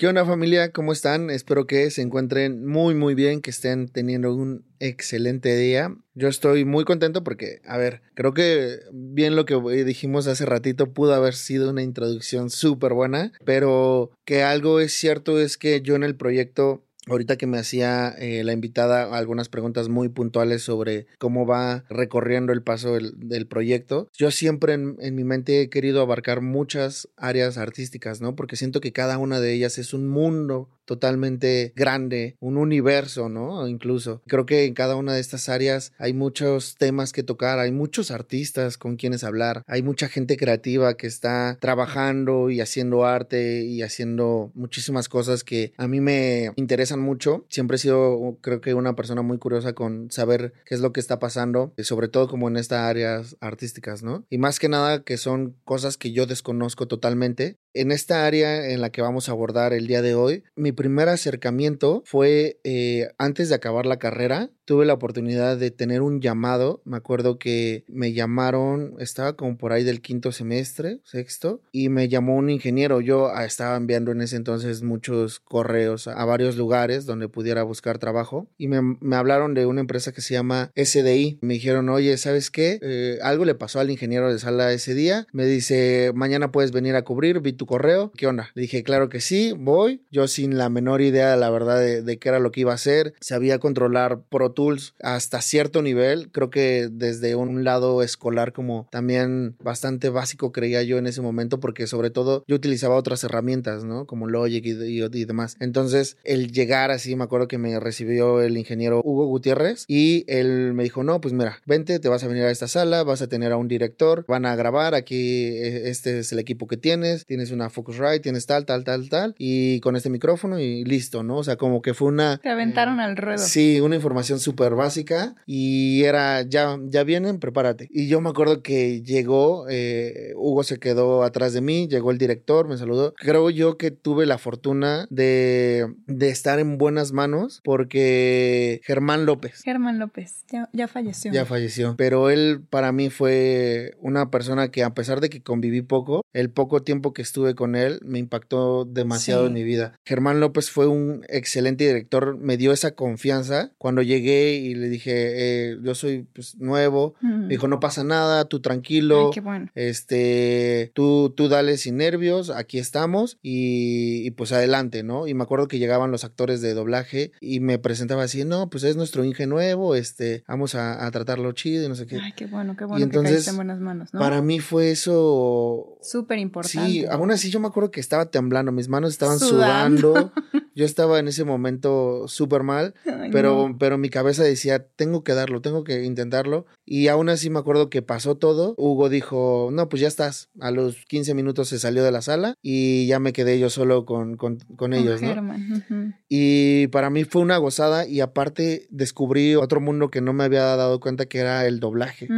¿Qué onda familia? ¿Cómo están? Espero que se encuentren muy muy bien, que estén teniendo un excelente día. Yo estoy muy contento porque, a ver, creo que bien lo que dijimos hace ratito pudo haber sido una introducción súper buena, pero que algo es cierto es que yo en el proyecto Ahorita que me hacía eh, la invitada algunas preguntas muy puntuales sobre cómo va recorriendo el paso del, proyecto, yo siempre en, en, mi mente he querido abarcar muchas áreas artísticas, ¿no? Porque siento que cada una de ellas es un mundo totalmente grande, un universo, ¿no? Incluso. Creo que en cada una de estas áreas hay muchos temas que tocar, hay muchos artistas con quienes hablar, hay mucha gente creativa que está trabajando y haciendo arte y haciendo muchísimas cosas que a mí me interesan mucho. Siempre he sido, creo que, una persona muy curiosa con saber qué es lo que está pasando, sobre todo como en estas áreas artísticas, ¿no? Y más que nada que son cosas que yo desconozco totalmente en esta área en la que vamos a abordar el día de hoy, mi primer acercamiento fue eh, antes de acabar la carrera tuve la oportunidad de tener un llamado. Me acuerdo que me llamaron, estaba como por ahí del quinto semestre, sexto, y me llamó un ingeniero. Yo ah, estaba enviando en ese entonces muchos correos a, varios lugares donde pudiera buscar trabajo y me, hablaron de una empresa que se llama SDI. Me dijeron, oye, ¿sabes qué? Eh, algo le pasó al ingeniero de sala ese día. Me dice, mañana puedes venir a cubrir, tu correo. ¿Qué onda? Le dije, claro que sí, voy. Yo sin la menor idea, la verdad, de, qué era lo que iba a hacer. Sabía controlar Pro tools hasta cierto nivel. Creo que desde un lado escolar como también bastante básico creía yo en ese momento porque sobre todo yo utilizaba otras herramientas, ¿no? Como Logic y, y, demás. Entonces el llegar así, me acuerdo que me recibió el ingeniero Hugo Gutiérrez y él me dijo, no, pues mira, vente, te vas a venir a esta sala, vas a tener a un director, van a grabar, aquí eh, este es el equipo que tienes, tienes una Focusrite, tienes tal, tal, tal, tal, y con este micrófono y listo, ¿no? O sea, como que fue una... Te aventaron al ruedo. Sí, una información súper básica y era, ya, ya vienen, prepárate. Y yo me acuerdo que llegó, eh, Hugo se quedó atrás de mí, llegó el director, me saludó. Creo yo que tuve la fortuna de, de estar en buenas manos porque Germán López. Germán López, ya, ya falleció. Ya falleció, pero él para mí fue una persona que a pesar de que conviví poco, el poco tiempo que estuve con él me impactó demasiado en mi vida. Germán López fue un excelente director, me dio esa confianza cuando llegué y le dije, eh, yo soy pues, nuevo. Me dijo, no pasa nada, tú tranquilo. qué bueno. Este, tú, tú dale sin nervios, aquí estamos y, pues adelante, ¿no? Y me acuerdo que llegaban los actores de doblaje y me presentaba así, no, pues es nuestro Inge nuevo, este, vamos a, tratarlo chido y no sé qué. Ay, qué bueno, qué bueno entonces, que en buenas manos, ¿no? Para mí fue eso... Súper importante. Sí, aún así yo me acuerdo que estaba temblando, mis manos estaban sudando. yo estaba en ese momento súper mal, pero, pero mi cabeza decía, tengo que darlo, tengo que intentarlo. Y aún así me acuerdo que pasó todo. Hugo dijo, no, pues ya estás. A los 15 minutos se salió de la sala y ya me quedé yo solo con, con, con ellos, ¿no? Y para mí fue una gozada y aparte descubrí otro mundo que no me había dado cuenta que era el doblaje.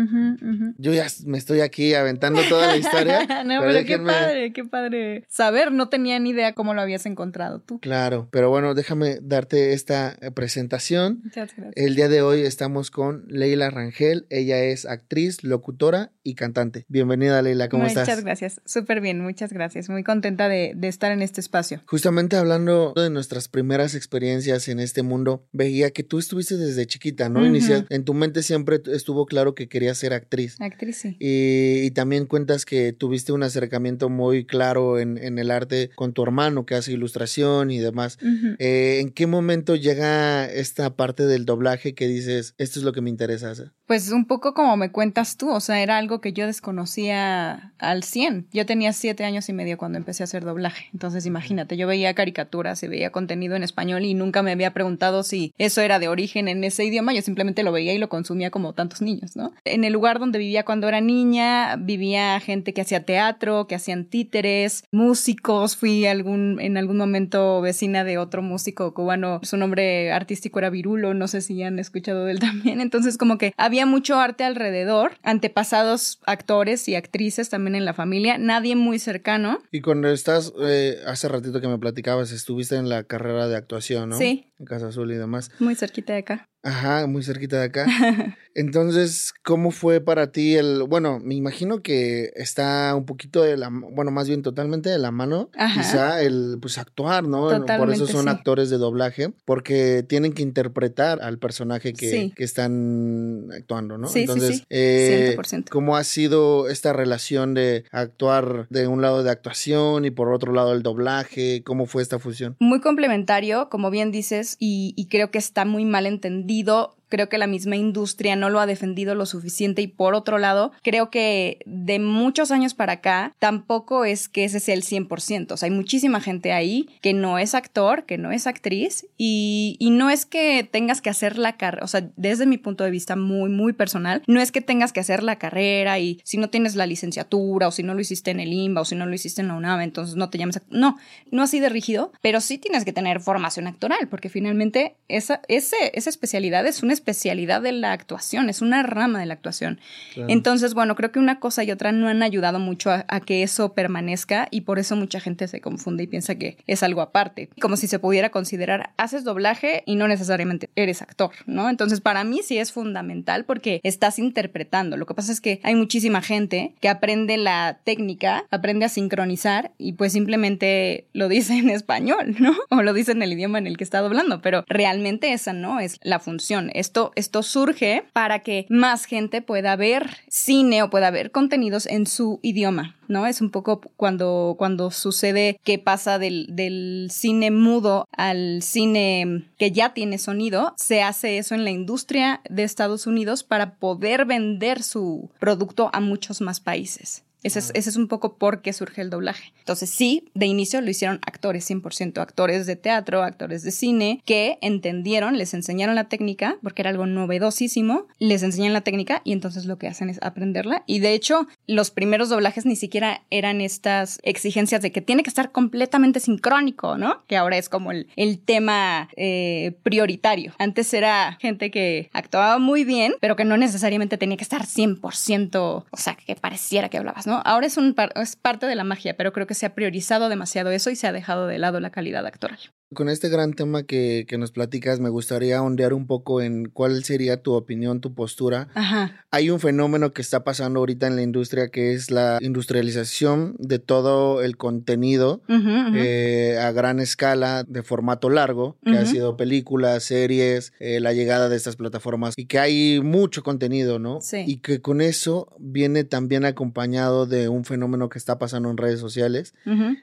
Yo ya me estoy aquí aventando toda la historia. no, pero, qué padre, qué padre. Saber, no tenía ni idea cómo lo habías encontrado tú. Claro, pero bueno, déjame darte esta eh, presentación. Muchas gracias. El día de hoy estamos con Leila Rangel. Ella es actriz, locutora y cantante. Bienvenida, Leila, ¿cómo estás? Muchas gracias, súper bien, muchas gracias. Muy contenta de, estar en este espacio. Justamente hablando de nuestras primeras experiencias en este mundo, veía que tú estuviste desde chiquita, ¿no? en tu mente siempre estuvo claro que querías ser actriz. Actriz, sí. Y, también cuentas que tuviste un acercamiento muy claro en, el arte con tu hermano que hace ilustración y demás. Eh, ¿En qué momento llega esta parte del doblaje que dices, esto es lo que me interesa hacer? Pues un poco como me cuentas tú, o sea, era algo que yo desconocía al 100. Yo tenía siete años y medio cuando empecé a hacer doblaje, entonces imagínate, yo veía caricaturas y veía contenido en español y nunca me había preguntado si eso era de origen en ese idioma, yo simplemente lo veía y lo consumía como tantos niños, ¿no? En el lugar donde vivía cuando era niña, vivía gente que hacía teatro, que hacían títeres, músicos, fui algún, en algún momento vecina de otro músico cubano, su nombre artístico era Virulo, no sé si han escuchado de él también, entonces como que había mucho arte alrededor, antepasados actores y actrices también en la familia, nadie muy cercano. Y cuando estás, eh, hace ratito que me platicabas, estuviste en la carrera de actuación, ¿no? Sí. En Casa Azul y demás. Muy cerquita de acá. Ajá, muy cerquita de acá. Entonces, ¿cómo fue para ti el, bueno, me imagino que está un poquito de la, bueno, más bien totalmente de la mano, quizá el, pues actuar, ¿no? Por eso son actores de doblaje, porque tienen que interpretar al personaje que, que están actuando, ¿no? Sí, Entonces, sí, Eh, 100%. ¿cómo ha sido esta relación de actuar de un lado de actuación y por otro lado el doblaje? ¿Cómo fue esta fusión? Muy complementario, como bien dices, y, y creo que está muy mal entendido aprendido creo que la misma industria no lo ha defendido lo suficiente y por otro lado, creo que de muchos años para acá tampoco es que ese sea el 100%, o sea, hay muchísima gente ahí que no es actor, que no es actriz y, y no es que tengas que hacer la carrera, o sea, desde mi punto de vista muy, muy personal, no es que tengas que hacer la carrera y si no tienes la licenciatura o si no lo hiciste en el IMBA o si no lo hiciste en la UNAM, entonces no te llames, no, no así de rígido, pero sí tienes que tener formación actoral porque finalmente esa, ese, esa especialidad es una especialidad de la actuación, es una rama de la actuación. Entonces, bueno, creo que una cosa y otra no han ayudado mucho a, a, que eso permanezca y por eso mucha gente se confunde y piensa que es algo aparte, como si se pudiera considerar, haces doblaje y no necesariamente eres actor, ¿no? Entonces, para mí sí es fundamental porque estás interpretando. Lo que pasa es que hay muchísima gente que aprende la técnica, aprende a sincronizar y pues simplemente lo dice en español, ¿no? O lo dice en el idioma en el que está doblando, pero realmente esa no es la función. Es esto, surge para que más gente pueda ver cine o pueda ver contenidos en su idioma. ¿no? Es un poco cuando, cuando sucede que pasa del, del, cine mudo al cine que ya tiene sonido, se hace eso en la industria de Estados Unidos para poder vender su producto a muchos más países. Ese es, ese es, un poco por qué surge el doblaje. Entonces, sí, de inicio lo hicieron actores, 100%, actores de teatro, actores de cine, que entendieron, les enseñaron la técnica, porque era algo novedosísimo, les enseñan la técnica y entonces lo que hacen es aprenderla. Y de hecho, los primeros doblajes ni siquiera eran estas exigencias de que tiene que estar completamente sincrónico, ¿no? Que ahora es como el, el tema eh, prioritario. Antes era gente que actuaba muy bien, pero que no necesariamente tenía que estar 100%, o sea, que pareciera que hablabas, ¿no? Ahora es, un, es parte de la magia, pero creo que se ha priorizado demasiado eso y se ha dejado de lado la calidad actoral. Con este gran tema que, que, nos platicas, me gustaría ondear un poco en cuál sería tu opinión, tu postura. Ajá. Hay un fenómeno que está pasando ahorita en la industria que es la industrialización de todo el contenido uh -huh, uh -huh. Eh, a gran escala, de formato largo, que ha sido películas, series, eh, la llegada de estas plataformas y que hay mucho contenido, ¿no? Sí. Y que con eso viene también acompañado de un fenómeno que está pasando en redes sociales,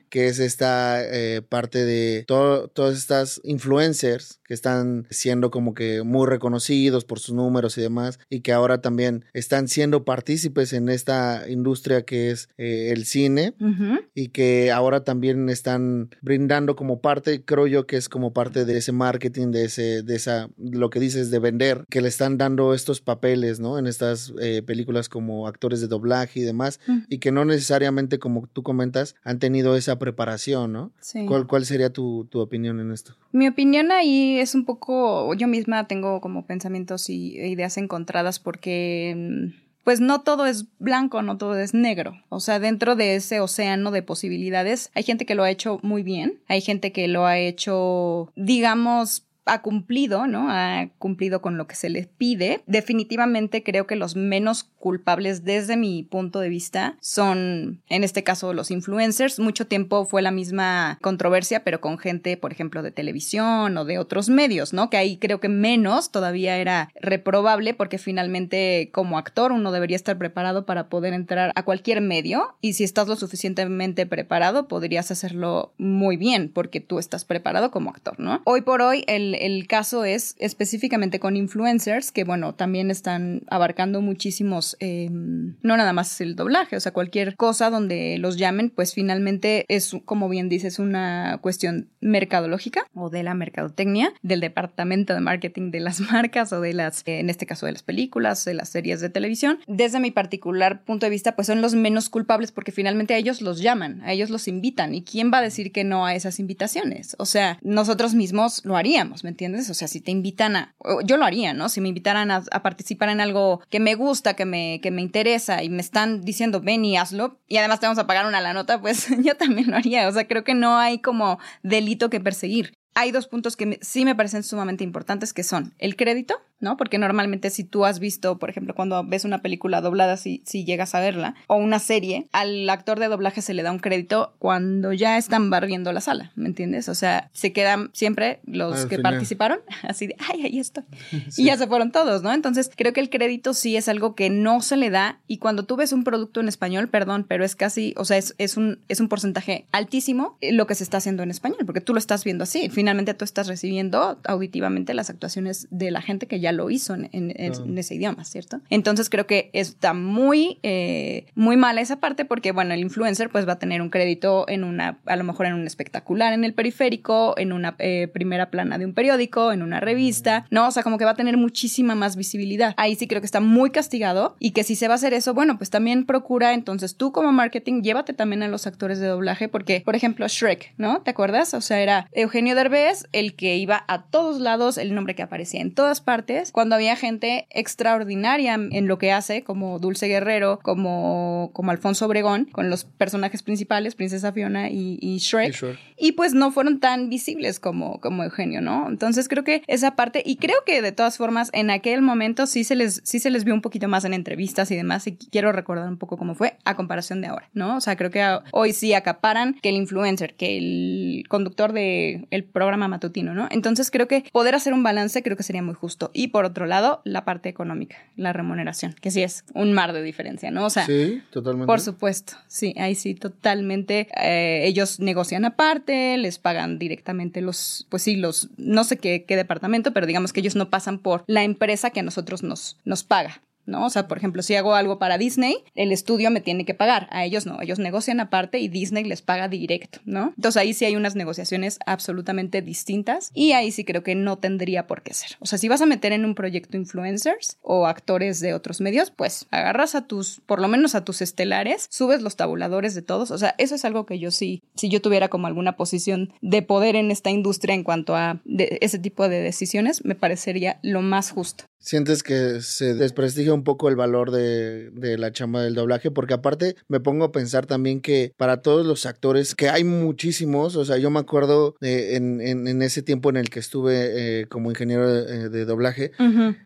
que es esta eh, parte de todo todas estas influencers que están siendo como que muy reconocidos por sus números y demás, y que ahora también están siendo partícipes en esta industria que es eh, el cine, uh -huh. y que ahora también están brindando como parte, creo yo que es como parte de ese marketing, de ese, de esa, lo que dices de vender, que le están dando estos papeles, ¿no? En estas eh, películas como actores de doblaje y demás, Mm. uh -huh. y que no necesariamente, como tú comentas, han tenido esa preparación, ¿no? Sí. ¿Cuál, cuál sería tu, tu opinión? En esto? Mi opinión ahí es un poco, yo misma tengo como pensamientos y ideas encontradas porque pues no todo es blanco, no todo es negro. O sea, dentro de ese océano de posibilidades hay gente que lo ha hecho muy bien, hay gente que lo ha hecho, digamos, ha cumplido, ¿no? Ha cumplido con lo que se les pide. Definitivamente creo que los menos culpables desde mi punto de vista son, en este caso, los influencers. Mucho tiempo fue la misma controversia, pero con gente, por ejemplo, de televisión o de otros medios, ¿no? Que ahí creo que menos todavía era reprobable porque finalmente como actor uno debería estar preparado para poder entrar a cualquier medio y si estás lo suficientemente preparado podrías hacerlo muy bien porque tú estás preparado como actor, ¿no? Hoy por hoy el, el caso es específicamente con influencers que, bueno, también están abarcando muchísimos eh, no nada más el doblaje, o sea, cualquier cosa donde los llamen, pues finalmente es, como bien dices, una cuestión mercadológica o de la mercadotecnia, del departamento de marketing de las marcas o de las, en este caso, de las películas, de las series de televisión. Desde mi particular punto de vista, pues son los menos culpables porque finalmente a ellos los llaman, a ellos los invitan. ¿Y quién va a decir que no a esas invitaciones? O sea, nosotros mismos lo haríamos, ¿me entiendes? O sea, si te invitan a, yo lo haría, ¿no? Si me invitaran a, participar en algo que me gusta, que me, que me interesa y me están diciendo ven y hazlo y además te vamos a pagar una la nota, pues yo también lo haría. O sea, creo que no hay como delito que perseguir. Hay dos puntos que me, sí me parecen sumamente importantes que son el crédito ¿no? Porque normalmente si tú has visto, por ejemplo, cuando ves una película doblada, si, si llegas a verla, o una serie, al actor de doblaje se le da un crédito cuando ya están barriendo la sala, ¿me entiendes? O sea, se quedan siempre los que participaron, así de, ay, ahí estoy. Y ya se fueron todos, ¿no? Entonces, creo que el crédito sí es algo que no se le da y cuando tú ves un producto en español, perdón, pero es casi, o sea, es, es, un, es un porcentaje altísimo lo que se está haciendo en español, porque tú lo estás viendo así. Finalmente tú estás recibiendo auditivamente las actuaciones de la gente que ya lo hizo en, ese idioma, ¿cierto? Entonces creo que está muy, eh, muy mala esa parte porque, bueno, el influencer pues va a tener un crédito en una, a lo mejor en un espectacular en el periférico, en una eh, primera plana de un periódico, en una revista, ¿no? O sea, como que va a tener muchísima más visibilidad. Ahí sí creo que está muy castigado y que si se va a hacer eso, bueno, pues también procura entonces tú como marketing llévate también a los actores de doblaje porque, por ejemplo, Shrek, ¿no? ¿Te acuerdas? O sea, era Eugenio Derbez el que iba a todos lados, el nombre que aparecía en todas partes, cuando había gente extraordinaria en lo que hace, como Dulce Guerrero, como, como Alfonso Obregón, con los personajes principales, Princesa Fiona y, Shrek, y, pues no fueron tan visibles como, como Eugenio, ¿no? Entonces creo que esa parte, y creo que de todas formas en aquel momento sí se les, sí se les vio un poquito más en entrevistas y demás, y quiero recordar un poco cómo fue a comparación de ahora, ¿no? O sea, creo que hoy sí acaparan que el influencer, que el conductor del el programa matutino, ¿no? Entonces creo que poder hacer un balance creo que sería muy justo. Y por otro lado, la parte económica, la remuneración, que sí es un mar de diferencia, ¿no? O sea, sí, totalmente. Por supuesto, sí, ahí sí, totalmente. Eh, ellos negocian aparte, les pagan directamente los, pues sí, los, no sé qué, qué departamento, pero digamos que ellos no pasan por la empresa que a nosotros nos, nos paga. ¿No? O sea, por ejemplo, si hago algo para Disney, el estudio me tiene que pagar, a ellos no, ellos negocian aparte y Disney les paga directo, ¿no? Entonces ahí sí hay unas negociaciones absolutamente distintas y ahí sí creo que no tendría por qué ser. O sea, si vas a meter en un proyecto influencers o actores de otros medios, pues agarras a tus, por lo menos a tus estelares, subes los tabuladores de todos, o sea, eso es algo que yo sí, si yo tuviera como alguna posición de poder en esta industria en cuanto a ese tipo de decisiones, me parecería lo más justo. ¿Sientes que se desprestigia un poco el valor de, de, la chamba del doblaje? Porque aparte me pongo a pensar también que para todos los actores, que hay muchísimos, o sea, yo me acuerdo en, en, ese tiempo en el que estuve eh, como ingeniero de, de doblaje,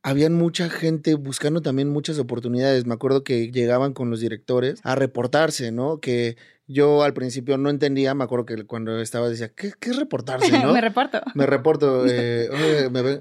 habían mucha gente buscando también muchas oportunidades. Me acuerdo que llegaban con los directores a reportarse, ¿no? Que yo al principio no entendía, me acuerdo que cuando estaba decía, ¿qué, qué es reportarse? ¿no? me reporto. Me reporto. Eh,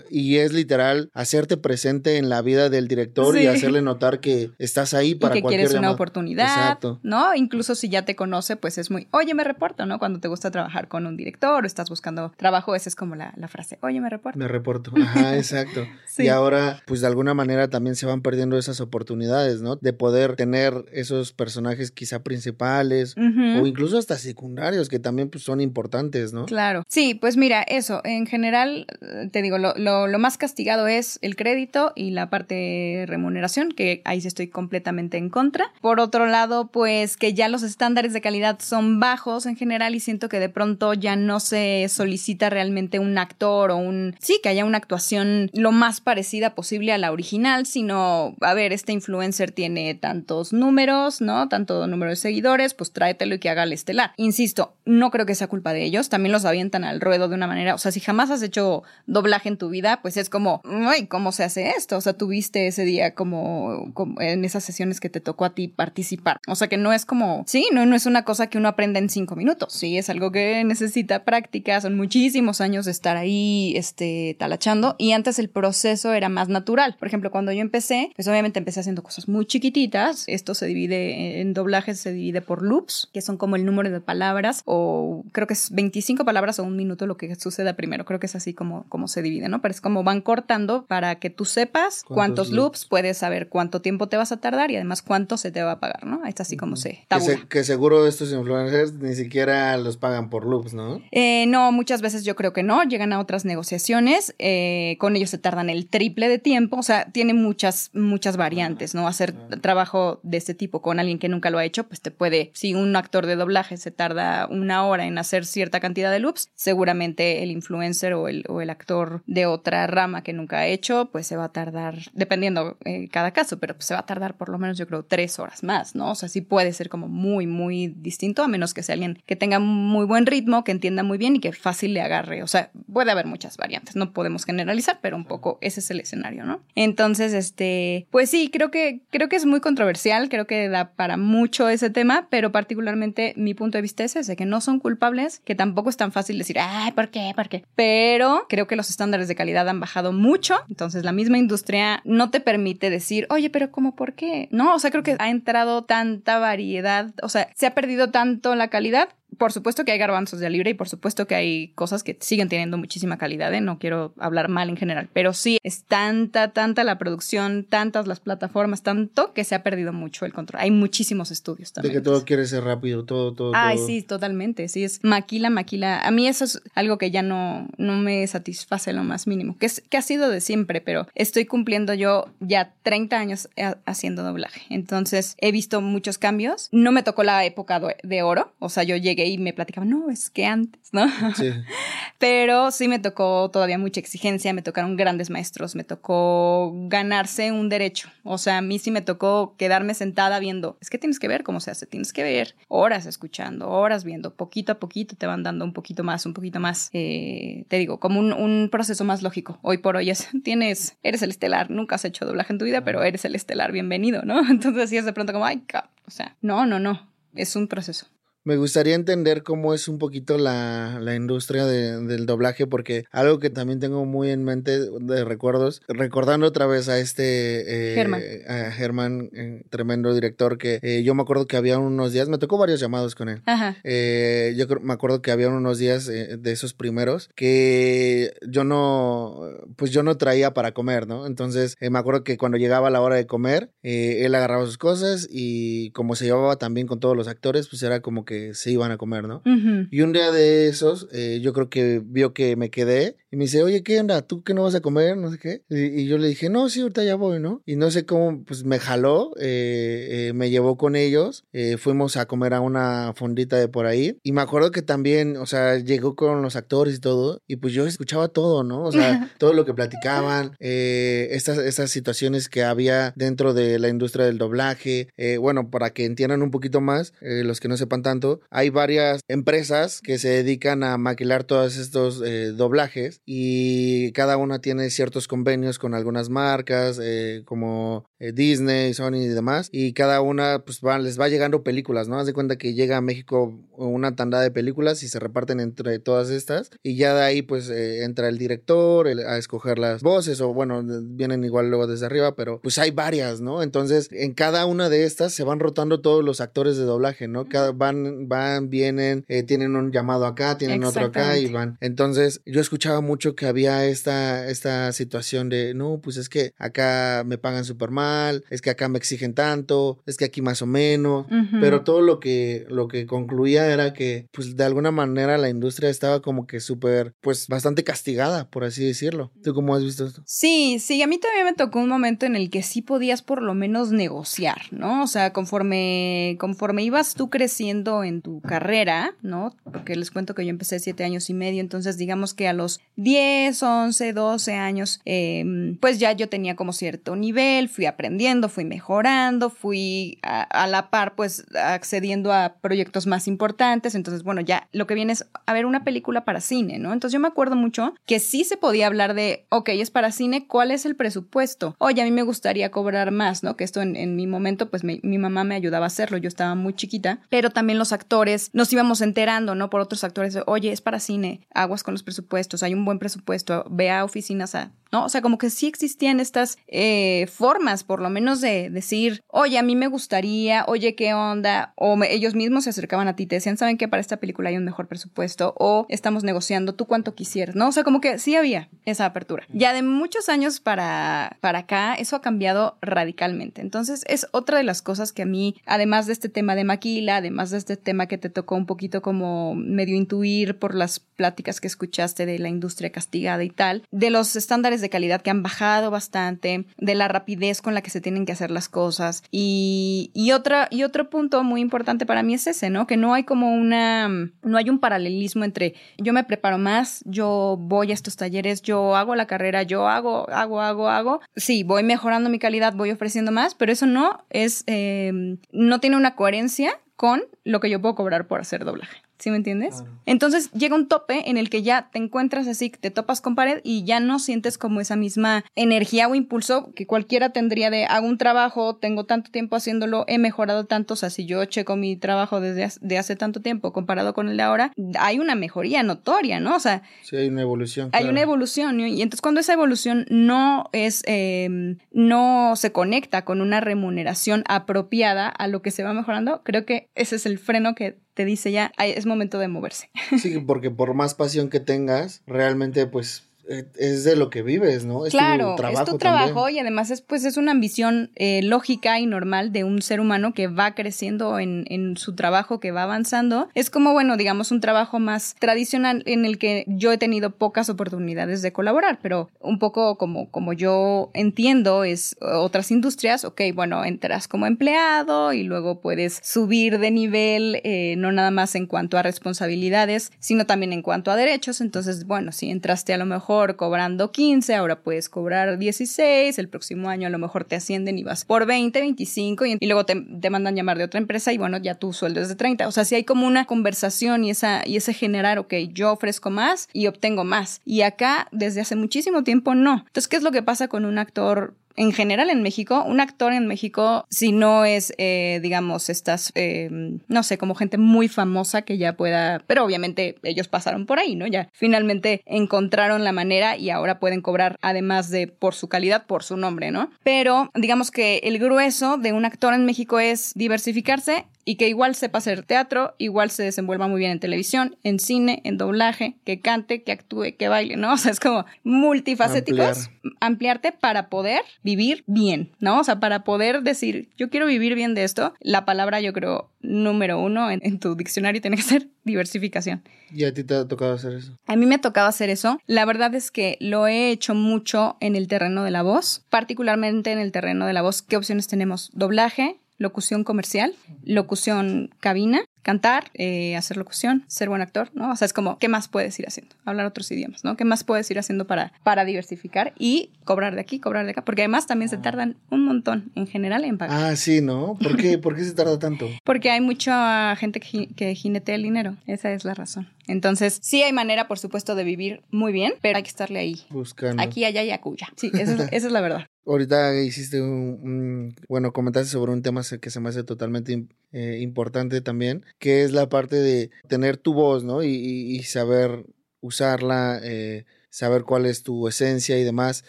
y es literal hacerte presente en la vida del director y hacerle notar que estás ahí para y que quieres una oportunidad. Exacto. ¿No? Incluso si ya te conoce, pues es muy, oye, me reporto, ¿no? Cuando te gusta trabajar con un director o estás buscando trabajo, esa es como la, la frase, oye, me reporto. Me reporto. Ajá, exacto. Y ahora, pues de alguna manera también se van perdiendo esas oportunidades, ¿no? De poder tener esos personajes quizá principales o incluso hasta secundarios que también pues, son importantes, ¿no? Claro. Sí, pues mira, eso, en general, te digo, lo, lo, más castigado es el crédito y la parte de remuneración, que ahí sí estoy completamente en contra. Por otro lado, pues que ya los estándares de calidad son bajos en general y siento que de pronto ya no se solicita realmente un actor o un... Sí, que haya una actuación lo más parecida posible a la original, sino, a ver, este influencer tiene tantos números, ¿no? Tanto número de seguidores, pues y que haga el estelar. Insisto, no creo que sea culpa de ellos, también los avientan al ruedo de una manera, o sea, si jamás has hecho doblaje en tu vida, pues es como, ay, ¿cómo se hace esto? O sea, tuviste ese día como, en esas sesiones que te tocó a ti participar. O sea, que no es como, sí, no, no es una cosa que uno aprenda en cinco minutos, sí, es algo que necesita práctica, son muchísimos años de estar ahí, este, talachando, y antes el proceso era más natural. Por ejemplo, cuando yo empecé, pues obviamente empecé haciendo cosas muy chiquititas, esto se divide en doblajes, se divide por loops, que son como el número de palabras o creo que es 25 palabras o un minuto lo que suceda primero. Creo que es así como, como se divide, ¿no? Pero es como van cortando para que tú sepas cuántos, loops? puedes saber cuánto tiempo te vas a tardar y además cuánto se te va a pagar, ¿no? Ahí está así como se Que, seguro estos influencers ni siquiera los pagan por loops, ¿no? Eh, no, muchas veces yo creo que no. Llegan a otras negociaciones. Eh, con ellos se tardan el triple de tiempo. O sea, tiene muchas, muchas variantes, ¿no? Hacer trabajo de este tipo con alguien que nunca lo ha hecho, pues te puede, si un actor de doblaje se tarda una hora en hacer cierta cantidad de loops, seguramente el influencer o el, o el actor de otra rama que nunca ha hecho, pues se va a tardar, dependiendo eh, cada caso, pero pues se va a tardar por lo menos yo creo tres horas más, ¿no? O sea, sí puede ser como muy, muy distinto, a menos que sea alguien que tenga muy buen ritmo, que entienda muy bien y que fácil le agarre. O sea, puede haber muchas variantes, no podemos generalizar, pero un poco ese es el escenario, ¿no? Entonces, este, pues sí, creo que, creo que es muy controversial, creo que da para mucho ese tema, pero particularmente mi punto de vista es ese, que no son culpables, que tampoco es tan fácil decir, ay, ¿por qué? ¿Por qué? Pero creo que los estándares de calidad han bajado mucho, entonces la misma industria no te permite decir, oye, pero ¿cómo por qué? No, o sea, creo que ha entrado tanta variedad, o sea, se ha perdido tanto la calidad por supuesto que hay garbanzos de libre y por supuesto que hay cosas que siguen teniendo muchísima calidad, ¿eh? no quiero hablar mal en general, pero sí es tanta, tanta la producción, tantas las plataformas, tanto que se ha perdido mucho el control. Hay muchísimos estudios también. De que todo quiere ser rápido, todo, todo. Ay, sí, totalmente, sí, es maquila, maquila. A mí eso es algo que ya no, no me satisface lo más mínimo, que, es, que ha sido de siempre, pero estoy cumpliendo yo ya 30 años haciendo doblaje, entonces he visto muchos cambios. No me tocó la época de oro, o sea, yo llegué y me platicaban, no, es que antes, ¿no? Sí. Pero sí me tocó todavía mucha exigencia, me tocaron grandes maestros, me tocó ganarse un derecho. O sea, a mí sí me tocó quedarme sentada viendo, es que tienes que ver cómo se hace, tienes que ver horas escuchando, horas viendo, poquito a poquito te van dando un poquito más, un poquito más, eh, te digo, como un, un, proceso más lógico. Hoy por hoy es, tienes, eres el estelar, nunca has hecho doblaje en tu vida, pero eres el estelar, bienvenido, ¿no? Entonces sí es de pronto como, ay, o sea, no, no, no, es un proceso. Me gustaría entender cómo es un poquito la, la industria de, del doblaje, porque algo que también tengo muy en mente de recuerdos, recordando otra vez a este eh, a Germán, eh, tremendo director, que eh, yo me acuerdo que había unos días, me tocó varios llamados con él. Ajá. yo me acuerdo que había unos días de esos primeros que yo no, pues yo no traía para comer, ¿no? Entonces me acuerdo que cuando llegaba la hora de comer, él agarraba sus cosas y como se llevaba también con todos los actores, pues era como que se iban a comer, ¿no? Y un día de esos, eh, yo creo que vio que me quedé y me dice, oye, ¿qué onda? ¿Tú qué no vas a comer? No sé qué. Y, yo le dije, no, sí, ahorita ya voy, ¿no? Y no sé cómo, pues me jaló, eh, eh, me llevó con ellos, fuimos a comer a una fondita de por ahí. Y me acuerdo que también, o sea, llegó con los actores y todo, y pues yo escuchaba todo, ¿no? O sea, todo lo que platicaban, estas, estas situaciones que había dentro de la industria del doblaje. bueno, para que entiendan un poquito más, los que no sepan tanto, hay varias empresas que se dedican a maquilar todos estos eh, doblajes y cada una tiene ciertos convenios con algunas marcas eh, como eh, Disney, Sony y demás y cada una pues les va llegando películas, ¿no? Haz de cuenta que llega a México una tanda de películas y se reparten entre todas estas y ya de ahí pues entra el director a escoger las voces o bueno, vienen igual luego desde arriba, pero pues hay varias, ¿no? Entonces en cada una de estas se van rotando todos los actores de doblaje, ¿no? Cada, van van, vienen, eh, tienen un llamado acá, tienen otro acá y van. Entonces, yo escuchaba mucho que había esta, esta situación de, no, pues es que acá me pagan súper mal, es que acá me exigen tanto, es que aquí más o menos, pero todo lo que, lo que concluía era que, pues de alguna manera la industria estaba como que súper, pues bastante castigada, por así decirlo. ¿Tú cómo has visto esto? Sí, sí, a mí también me tocó un momento en el que sí podías por lo menos negociar, ¿no? O sea, conforme, conforme ibas tú creciendo en en tu carrera, ¿no? Porque les cuento que yo empecé siete años y medio, entonces digamos que a los 10, 11, 12 años, em, pues ya yo tenía como cierto nivel, fui aprendiendo, fui mejorando, fui a, la par, pues accediendo a proyectos más importantes, entonces bueno, ya lo que viene es a ver una película para cine, ¿no? Entonces yo me acuerdo mucho que sí se podía hablar de, ok, es para cine, ¿cuál es el presupuesto? Oye, a mí me gustaría cobrar más, ¿no? Que esto en, mi momento, pues mi mamá me ayudaba a hacerlo, yo estaba muy chiquita, pero también los actores, nos íbamos enterando, ¿no? Por otros actores, oye, es para cine, aguas con los presupuestos, hay un buen presupuesto, ve a oficinas a ¿no? O sea, como que sí existían estas eh, formas, por lo menos de decir, oye, a mí me gustaría, oye, ¿qué onda? O ellos mismos se acercaban a ti, te decían, ¿saben que para esta película hay un mejor presupuesto? O estamos negociando, tú cuánto quisieras, ¿no? O sea, como que sí había esa apertura. Ya de muchos años para, para acá, eso ha cambiado radicalmente. Entonces, es otra de las cosas que a mí, además de este tema de maquila, además de este tema que te tocó un poquito como medio intuir por las pláticas que escuchaste de la industria castigada y tal, de los estándares de calidad que han bajado bastante, de la rapidez con la que se tienen que hacer las cosas. Y, y, otra, y otro punto muy importante para mí es ese, ¿no? Que no hay como una, no hay un paralelismo entre yo me preparo más, yo voy a estos talleres, yo hago la carrera, yo hago, hago, hago, hago. Sí, voy mejorando mi calidad, voy ofreciendo más, pero eso no es, eh, no tiene una coherencia con lo que yo puedo cobrar por hacer doblaje. ¿Sí me entiendes? Entonces llega un tope en el que ya te encuentras así, te topas con pared y ya no sientes como esa misma energía o impulso que cualquiera tendría de hago un trabajo, tengo tanto tiempo haciéndolo, he mejorado tanto, o sea, si yo checo mi trabajo desde hace, hace tanto tiempo comparado con el de ahora, hay una mejoría notoria, ¿no? O sea, sí, hay una evolución. Hay una evolución y entonces cuando esa evolución no es, eh, no se conecta con una remuneración apropiada a lo que se va mejorando, creo que ese es el freno que te dice ya, es momento de moverse. Sí, porque por más pasión que tengas, realmente pues es de lo que vives, ¿no? Es claro, tu trabajo es tu trabajo y además es, pues, es una ambición eh, lógica y normal de un ser humano que va creciendo en, en, su trabajo, que va avanzando. Es como, bueno, digamos, un trabajo más tradicional en el que yo he tenido pocas oportunidades de colaborar, pero un poco como, como yo entiendo es otras industrias, ok, bueno, entras como empleado y luego puedes subir de nivel, eh, no nada más en cuanto a responsabilidades, sino también en cuanto a derechos. Entonces, bueno, si entraste a lo mejor cobrando 15, ahora puedes cobrar 16, el próximo año a lo mejor te ascienden y vas por 20, 25 y, luego te, te, mandan llamar de otra empresa y bueno, ya tu sueldo es de 30. O sea, si hay como una conversación y, esa, y ese generar, ok, yo ofrezco más y obtengo más. Y acá desde hace muchísimo tiempo no. Entonces, ¿qué es lo que pasa con un actor en general en México, un actor en México, si no es, eh, digamos, estas, eh, no sé, como gente muy famosa que ya pueda, pero obviamente ellos pasaron por ahí, ¿no? Ya finalmente encontraron la manera y ahora pueden cobrar, además de por su calidad, por su nombre, ¿no? Pero digamos que el grueso de un actor en México es diversificarse y que igual sepa hacer teatro, igual se desenvuelva muy bien en televisión, en cine, en doblaje, que cante, que actúe, que baile, ¿no? O sea, es como multifacéticos, ampliarte para poder vivir bien, ¿no? O sea, para poder decir, yo quiero vivir bien de esto, la palabra yo creo número uno en, tu diccionario tiene que ser diversificación. ¿Y a ti te ha tocado hacer eso? A mí me ha tocado hacer eso. La verdad es que lo he hecho mucho en el terreno de la voz, particularmente en el terreno de la voz. ¿Qué opciones tenemos? Doblaje, locución comercial, locución cabina, cantar, eh, hacer locución, ser buen actor, ¿no? O sea, es como, ¿qué más puedes ir haciendo? Hablar otros idiomas, ¿no? ¿Qué más puedes ir haciendo para, para diversificar y cobrar de aquí, cobrar de acá? Porque además también se tardan un montón en general en pagar. Ah, sí, ¿no? ¿Por qué, ¿Por qué se tarda tanto? Porque hay mucha gente que, que jinetea el dinero. Esa es la razón. Entonces, sí hay manera, por supuesto, de vivir muy bien, pero hay que estarle ahí. Buscando. Aquí, allá y acuya. Sí, esa es, esa es la verdad. Ahorita hiciste un, bueno, comentaste sobre un tema que se me hace totalmente eh, importante también, que es la parte de tener tu voz, ¿no? Y, saber usarla, eh, saber cuál es tu esencia y demás,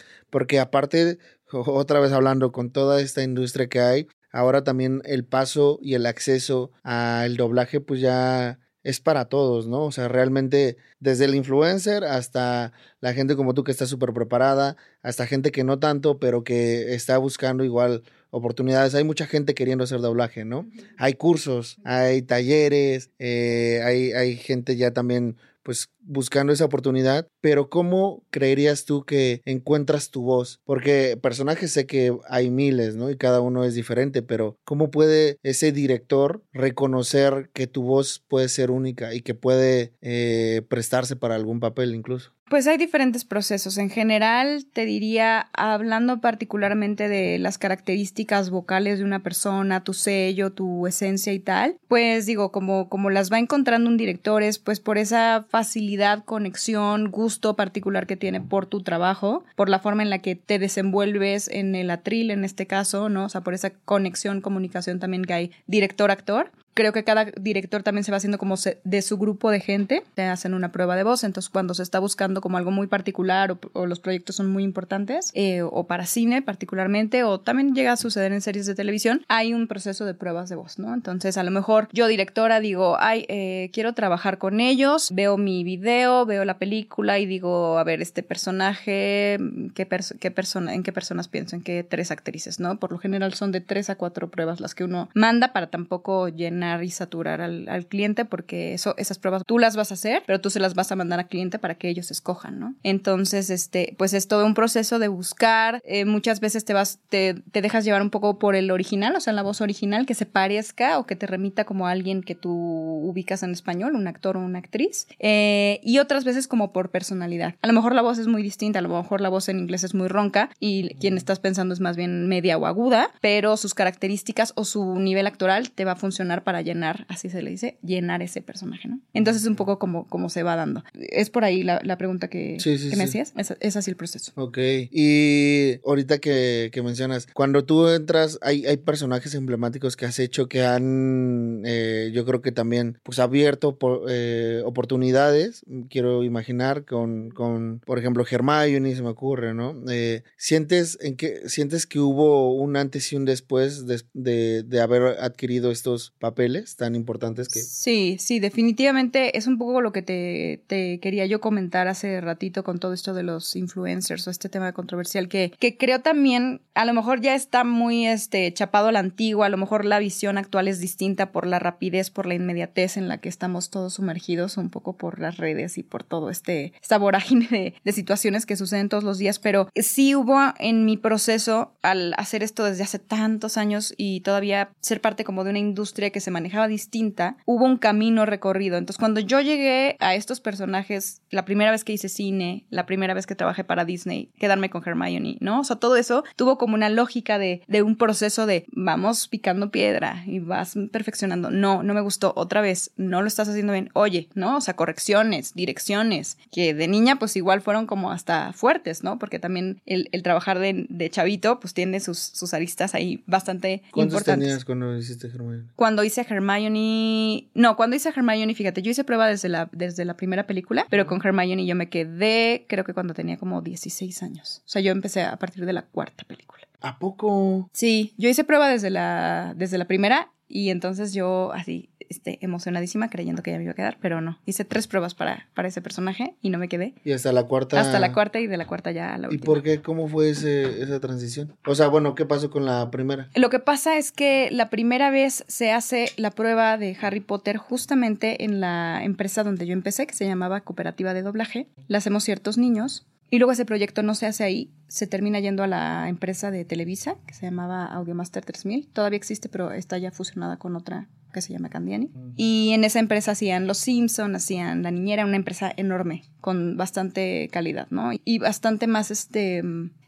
porque aparte, otra vez hablando con toda esta industria que hay, ahora también el paso y el acceso al doblaje, pues ya es para todos, ¿no? O sea, realmente desde el influencer hasta la gente como tú que está súper preparada, hasta gente que no tanto, pero que está buscando igual oportunidades. Hay mucha gente queriendo hacer doblaje, ¿no? Hay cursos, hay talleres, eh, hay, hay gente ya también pues buscando esa oportunidad, pero ¿cómo creerías tú que encuentras tu voz? Porque personajes sé que hay miles, ¿no? Y cada uno es diferente, pero ¿cómo puede ese director reconocer que tu voz puede ser única y que puede eh, prestarse para algún papel incluso? Pues hay diferentes procesos. En general, te diría, hablando particularmente de las características vocales de una persona, tu sello, tu esencia y tal, pues digo, como, como las va encontrando un director es pues por esa facilidad, conexión, gusto particular que tiene por tu trabajo, por la forma en la que te desenvuelves en el atril en este caso, ¿no? O sea, por esa conexión, comunicación también que hay director-actor creo que cada director también se va haciendo como de su grupo de gente, te hacen una prueba de voz, entonces cuando se está buscando como algo muy particular o, los proyectos son muy importantes, eh, o para cine particularmente, o también llega a suceder en series de televisión, hay un proceso de pruebas de voz, ¿no? Entonces a lo mejor yo directora digo, ay, eh, quiero trabajar con ellos, veo mi video, veo la película y digo, a ver, este personaje, ¿qué, qué persona, ¿en qué personas pienso? ¿En qué tres actrices, ¿no? Por lo general son de tres a cuatro pruebas las que uno manda para tampoco llenar y saturar al, cliente porque eso, esas pruebas tú las vas a hacer, pero tú se las vas a mandar al cliente para que ellos escojan, ¿no? Entonces, este, pues es todo un proceso de buscar. Eh, muchas veces te vas, te, te, dejas llevar un poco por el original, o sea, la voz original que se parezca o que te remita como a alguien que tú ubicas en español, un actor o una actriz. Eh, y otras veces como por personalidad. A lo mejor la voz es muy distinta, a lo mejor la voz en inglés es muy ronca y quien estás pensando es más bien media o aguda, pero sus características o su nivel actoral te va a funcionar para llenar, así se le dice, llenar ese personaje, ¿no? Entonces es un poco como, como se va dando. Es por ahí la, la pregunta que, que me hacías. Es, es, así el proceso. Ok. Y ahorita que, que mencionas, cuando tú entras, hay, hay, personajes emblemáticos que has hecho que han, eh, yo creo que también, pues abierto por, eh, oportunidades, quiero imaginar, con, con, por ejemplo, Hermione, se me ocurre, ¿no? Eh, ¿sientes, en que, ¿Sientes que hubo un antes y un después de, de, de haber adquirido estos papeles tan importantes que... Sí, sí, definitivamente es un poco lo que te, quería yo comentar hace ratito con todo esto de los influencers o este tema controversial que, que creo también a lo mejor ya está muy este, chapado a la antigua, a lo mejor la visión actual es distinta por la rapidez, por la inmediatez en la que estamos todos sumergidos, un poco por las redes y por todo este, esta de, de situaciones que suceden todos los días, pero sí hubo en mi proceso al hacer esto desde hace tantos años y todavía ser parte como de una industria que se manejaba distinta, hubo un camino recorrido. Entonces, cuando yo llegué a estos personajes, la primera vez que hice cine, la primera vez que trabajé para Disney, quedarme con Hermione, ¿no? O sea, todo eso tuvo como una lógica de, de un proceso de vamos picando piedra y vas perfeccionando. No, no me gustó otra vez, no lo estás haciendo bien. Oye, ¿no? O sea, correcciones, direcciones, que de niña pues igual fueron como hasta fuertes, ¿no? Porque también el, el trabajar de, de, chavito pues tiene sus, sus aristas ahí bastante ¿Cuántos importantes. tenías cuando hiciste Hermione? Cuando hice Hermione, no, cuando hice Hermione, fíjate, yo hice prueba desde la, desde la primera película, pero con Hermione yo me quedé, creo que cuando tenía como 16 años. O sea, yo empecé a partir de la cuarta película. ¿A poco? Sí, yo hice prueba desde la, desde la primera y entonces yo así, este, emocionadísima creyendo que ya me iba a quedar, pero no. Hice tres pruebas para, para ese personaje y no me quedé. Y hasta la cuarta. Hasta la cuarta y de la cuarta ya a la ¿Y última. por qué? ¿Cómo fue ese, esa transición? O sea, bueno, ¿qué pasó con la primera? Lo que pasa es que la primera vez se hace la prueba de Harry Potter justamente en la empresa donde yo empecé, que se llamaba Cooperativa de Doblaje. La hacemos ciertos niños. Y luego ese proyecto no se hace ahí, se termina yendo a la empresa de Televisa, que se llamaba Audiomaster 3000. Todavía existe, pero está ya fusionada con otra que se llama Candiani. Uh -huh. Y en esa empresa hacían Los Simpson, hacían La Niñera, una empresa enorme, con bastante calidad, ¿no? Y bastante más, este,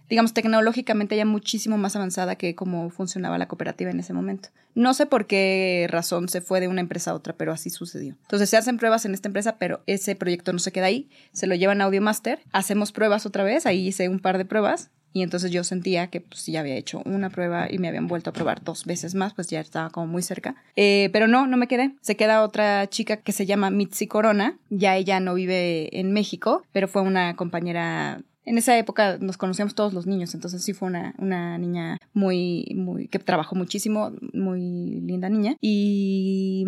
digamos, tecnológicamente ya muchísimo más avanzada que cómo funcionaba la cooperativa en ese momento. No sé por qué razón se fue de una empresa a otra, pero así sucedió. Entonces se hacen pruebas en esta empresa, pero ese proyecto no se queda ahí, se lo llevan a Audiomaster, hacemos pruebas otra vez, ahí hice un par de pruebas y entonces yo sentía que pues ya había hecho una prueba y me habían vuelto a probar dos veces más, pues ya estaba como muy cerca. Eh, pero no, no me quedé. Se queda otra chica que se llama Mitzi Corona. Ya ella no vive en México, pero fue una compañera en esa época nos conocíamos todos los niños, entonces sí fue una, una niña muy, muy, que trabajó muchísimo, muy linda niña. Y,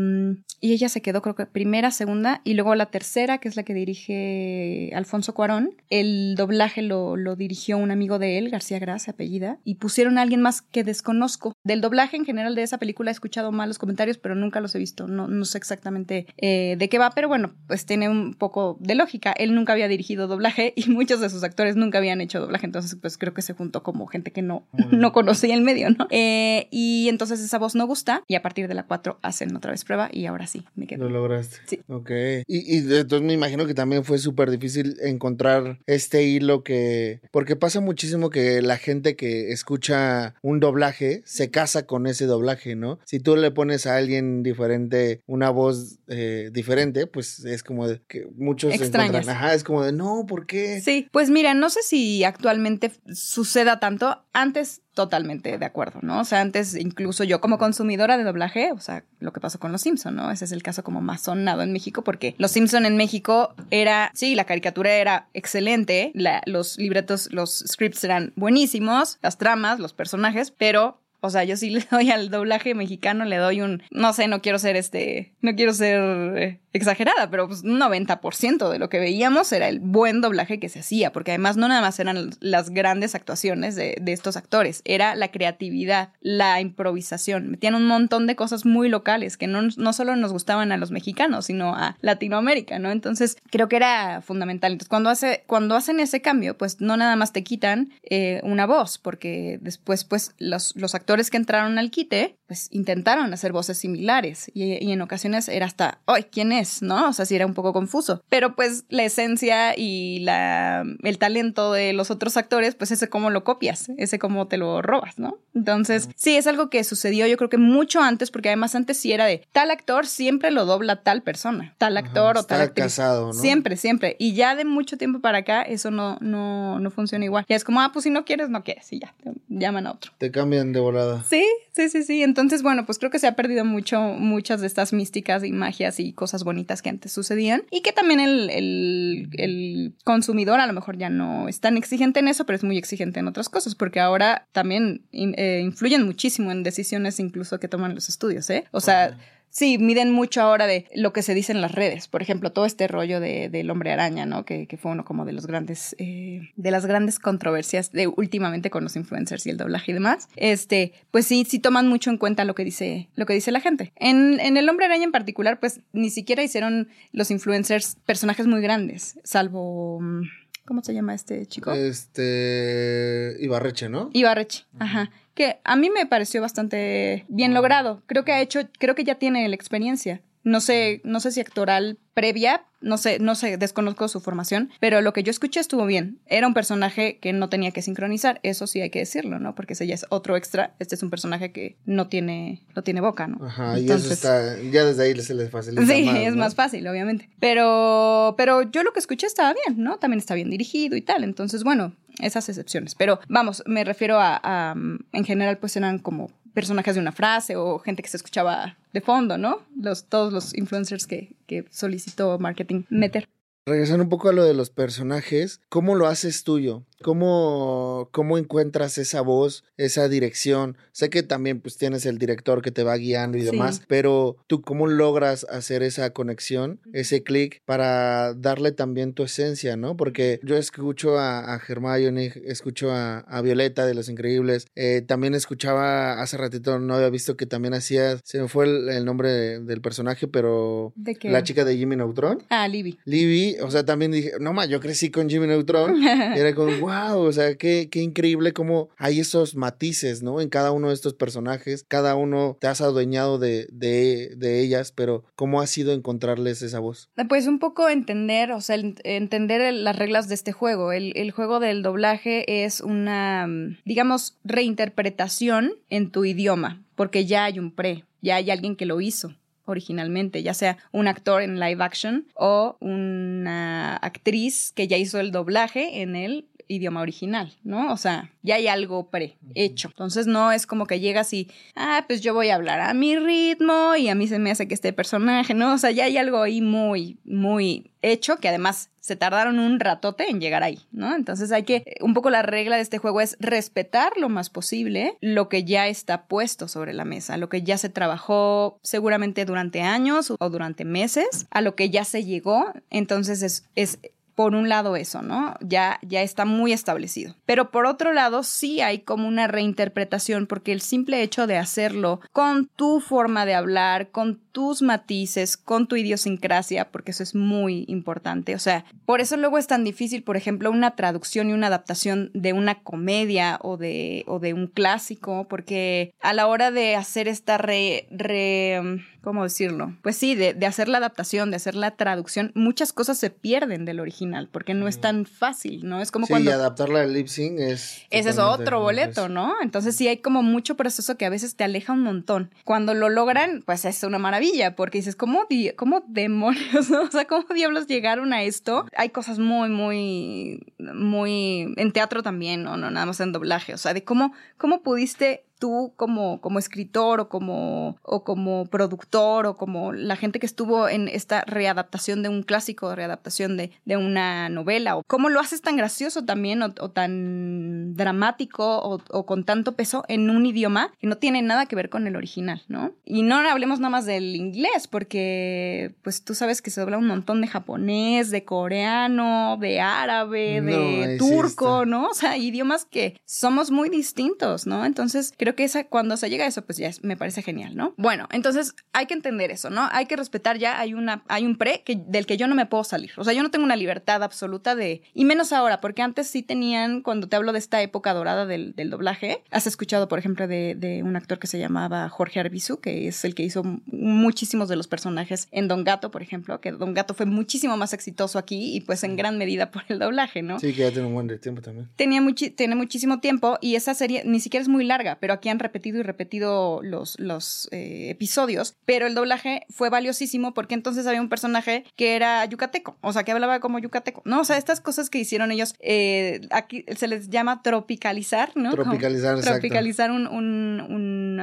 y ella se quedó, creo que primera, segunda, y luego la tercera, que es la que dirige Alfonso Cuarón. El doblaje lo, lo dirigió un amigo de él, García Gras, apellida, y pusieron a alguien más que desconozco. Del doblaje en general de esa película he escuchado malos comentarios, pero nunca los he visto. No, no sé exactamente eh, de qué va, pero bueno, pues tiene un poco de lógica. Él nunca había dirigido doblaje y muchos de sus actores nunca habían hecho doblaje, entonces pues creo que se juntó como gente que no, no conocía el medio, ¿no? Eh, y entonces esa voz no gusta y a partir de la 4 hacen otra vez prueba y ahora sí, me quedo. Lo lograste. Sí. Ok. Y, y entonces me imagino que también fue súper difícil encontrar este hilo que... Porque pasa muchísimo que la gente que escucha un doblaje se casa con ese doblaje, ¿no? Si tú le pones a alguien diferente una voz eh, diferente, pues es como de que muchos Extrañas. Ajá, es como de, no, ¿por qué? Sí, pues mira, no sé si actualmente suceda tanto. Antes totalmente de acuerdo, ¿no? O sea, antes incluso yo como consumidora de doblaje, o sea, lo que pasó con Los Simpson, ¿no? Ese es el caso como más sonado en México porque Los Simpson en México era, sí, la caricatura era excelente, los libretos, los scripts eran buenísimos, las tramas, los personajes, pero o sea, yo sí le doy al doblaje mexicano, le doy un, no sé, no quiero ser este, no quiero ser exagerada, pero pues un 90% de lo que veíamos era el buen doblaje que se hacía, porque además no nada más eran las grandes actuaciones de, estos actores, era la creatividad, la improvisación, metían un montón de cosas muy locales que no, no solo nos gustaban a los mexicanos, sino a Latinoamérica, ¿no? Entonces creo que era fundamental. Entonces cuando, hace, cuando hacen ese cambio, pues no nada más te quitan eh, una voz, porque después pues los, los actores que entraron al quite, pues intentaron hacer voces similares y, y en ocasiones era hasta, ay, ¿quién es? ¿no? O sea, sí era un poco confuso. Pero pues la esencia y la, el talento de los otros actores, pues ese cómo lo copias, ese cómo te lo robas, ¿no? Entonces, sí, es algo que sucedió yo creo que mucho antes, porque además antes sí era de tal actor siempre lo dobla tal persona, tal actor o tal actriz. casado, ¿no? Siempre, siempre. Y ya de mucho tiempo para acá eso no, no, no funciona igual. Ya es como, ah, pues si no quieres, no quieres y ya, te llaman a otro. Te cambian de volada. Sí, sí, sí, sí. Entonces, bueno, pues creo que se ha perdido mucho, muchas de estas místicas y magias y cosas bonitas que antes sucedían y que también el, el, consumidor a lo mejor ya no es tan exigente en eso, pero es muy exigente en otras cosas, porque ahora también eh, influyen muchísimo en decisiones incluso que toman los estudios, ¿eh? O sea... Sí, miden mucho ahora de lo que se dice en las redes. Por ejemplo, todo este rollo de, del hombre araña, ¿no? Que, que, fue uno como de los grandes, eh, de las grandes controversias de últimamente con los influencers y el doblaje y demás. Este, pues sí, sí toman mucho en cuenta lo que dice, lo que dice la gente. En, en el hombre araña en particular, pues ni siquiera hicieron los influencers personajes muy grandes, salvo. Mm, ¿Cómo se llama este chico? Este. Ibarreche, ¿no? Ibarreche, ajá que a mí me pareció bastante bien logrado. Creo que ha hecho, creo que ya tiene la experiencia. No sé, no sé si actoral previa, no sé, no sé, desconozco su formación, pero lo que yo escuché estuvo bien. Era un personaje que no tenía que sincronizar, eso sí hay que decirlo, ¿no? Porque ese ya es otro extra, este es un personaje que no tiene, no tiene boca, ¿no? Ajá, y eso está, ya desde ahí se les facilita Sí, es más fácil, obviamente. Pero, pero yo lo que escuché estaba bien, ¿no? También está bien dirigido y tal, entonces, bueno, esas excepciones. Pero vamos, me refiero a en general, pues eran como personajes de una frase o gente que se escuchaba de fondo, ¿no? Todos los influencers que, que solicitó marketing meter. Regresando un poco a lo de los personajes, ¿cómo lo haces tuyo? ¿Cómo, ¿Cómo encuentras esa voz, esa dirección? Sé que también pues tienes el director que te va guiando y demás, pero tú cómo logras hacer esa conexión, ese clic para darle también tu esencia, ¿no? Porque yo escucho a, a Hermione, escucho a, Violeta de Los Increíbles, eh, también escuchaba hace ratito, no había visto que también hacía, se me fue el, nombre del personaje, pero ¿De qué? la chica de Jimmy Neutron. Ah, Libby. Libby, o sea, también dije, no más, yo crecí con Jimmy Neutron y era como, wow, o sea, qué, qué increíble cómo hay esos matices, ¿no? En cada uno de estos personajes, cada uno te has adueñado de, de, de ellas, pero ¿cómo ha sido encontrarles esa voz? Pues un poco entender, o sea, entender las reglas de este juego. El, el juego del doblaje es una, digamos, reinterpretación en tu idioma, porque ya hay un pre, ya hay alguien que lo hizo originalmente, ya sea un actor en live action o una actriz que ya hizo el doblaje en el idioma original, ¿no? O sea, ya hay algo prehecho. Entonces no es como que llegas y, ah, pues yo voy a hablar a mi ritmo y a mí se me hace que este personaje, ¿no? O sea, ya hay algo ahí muy, muy hecho que además se tardaron un ratote en llegar ahí, ¿no? Entonces hay que, un poco la regla de este juego es respetar lo más posible lo que ya está puesto sobre la mesa, lo que ya se trabajó seguramente durante años o durante meses, a lo que ya se llegó. Entonces es, es por un lado eso, ¿no? Ya, ya está muy establecido. Pero por otro lado, sí hay como una reinterpretación, porque el simple hecho de hacerlo con tu forma de hablar, con tus matices, con tu idiosincrasia, porque eso es muy importante. O sea, por eso luego es tan difícil, por ejemplo, una traducción y una adaptación de una comedia o de, o de un clásico, porque a la hora de hacer esta re, re ¿cómo decirlo? Pues sí, de, de, hacer la adaptación, de hacer la traducción, muchas cosas se pierden del original porque no es tan fácil, ¿no? Es como sí, cuando... y adaptarla al lip sync es... Ese es otro boleto, ¿no? Entonces sí hay como mucho proceso que a veces te aleja un montón. Cuando lo logran, pues es una maravilla porque dices, ¿cómo, cómo demonios, no? O sea, ¿cómo diablos llegaron a esto? Hay cosas muy, muy, muy... En teatro también, ¿no? No nada más en doblaje. O sea, de cómo, cómo pudiste tú como, como escritor o como, o como productor o como la gente que estuvo en esta readaptación de un clásico, readaptación de, de una novela, o cómo lo haces tan gracioso también o, tan dramático o, o, con tanto peso en un idioma que no tiene nada que ver con el original, ¿no? Y no hablemos nada más del inglés, porque pues tú sabes que se habla un montón de japonés, de coreano, de árabe, de turco, ¿no? O sea, idiomas que somos muy distintos, ¿no? Entonces, creo que esa, cuando se llega a eso, pues ya me parece genial, ¿no? Bueno, entonces hay que entender eso, ¿no? Hay que respetar ya, hay, una, hay un pre que, del que yo no me puedo salir. O sea, yo no tengo una libertad absoluta de, y menos ahora, porque antes sí tenían, cuando te hablo de esta época dorada del, del doblaje, has escuchado, por ejemplo, de, de, un actor que se llamaba Jorge Arbizu, que es el que hizo muchísimos de los personajes en Don Gato, por ejemplo, que Don Gato fue muchísimo más exitoso aquí y pues en gran medida por el doblaje, ¿no? Sí, que ya tiene un buen tiempo también. Tenía tiene muchísimo tiempo y esa serie ni siquiera es muy larga, pero aquí han repetido y repetido los, los eh, episodios, pero el doblaje fue valiosísimo porque entonces había un personaje que era yucateco, o sea, que hablaba como yucateco, ¿no? O sea, estas cosas que hicieron ellos, eh, aquí se les llama tropicalizar, ¿no? Tropicalizar, Tropicalizar un, un, un,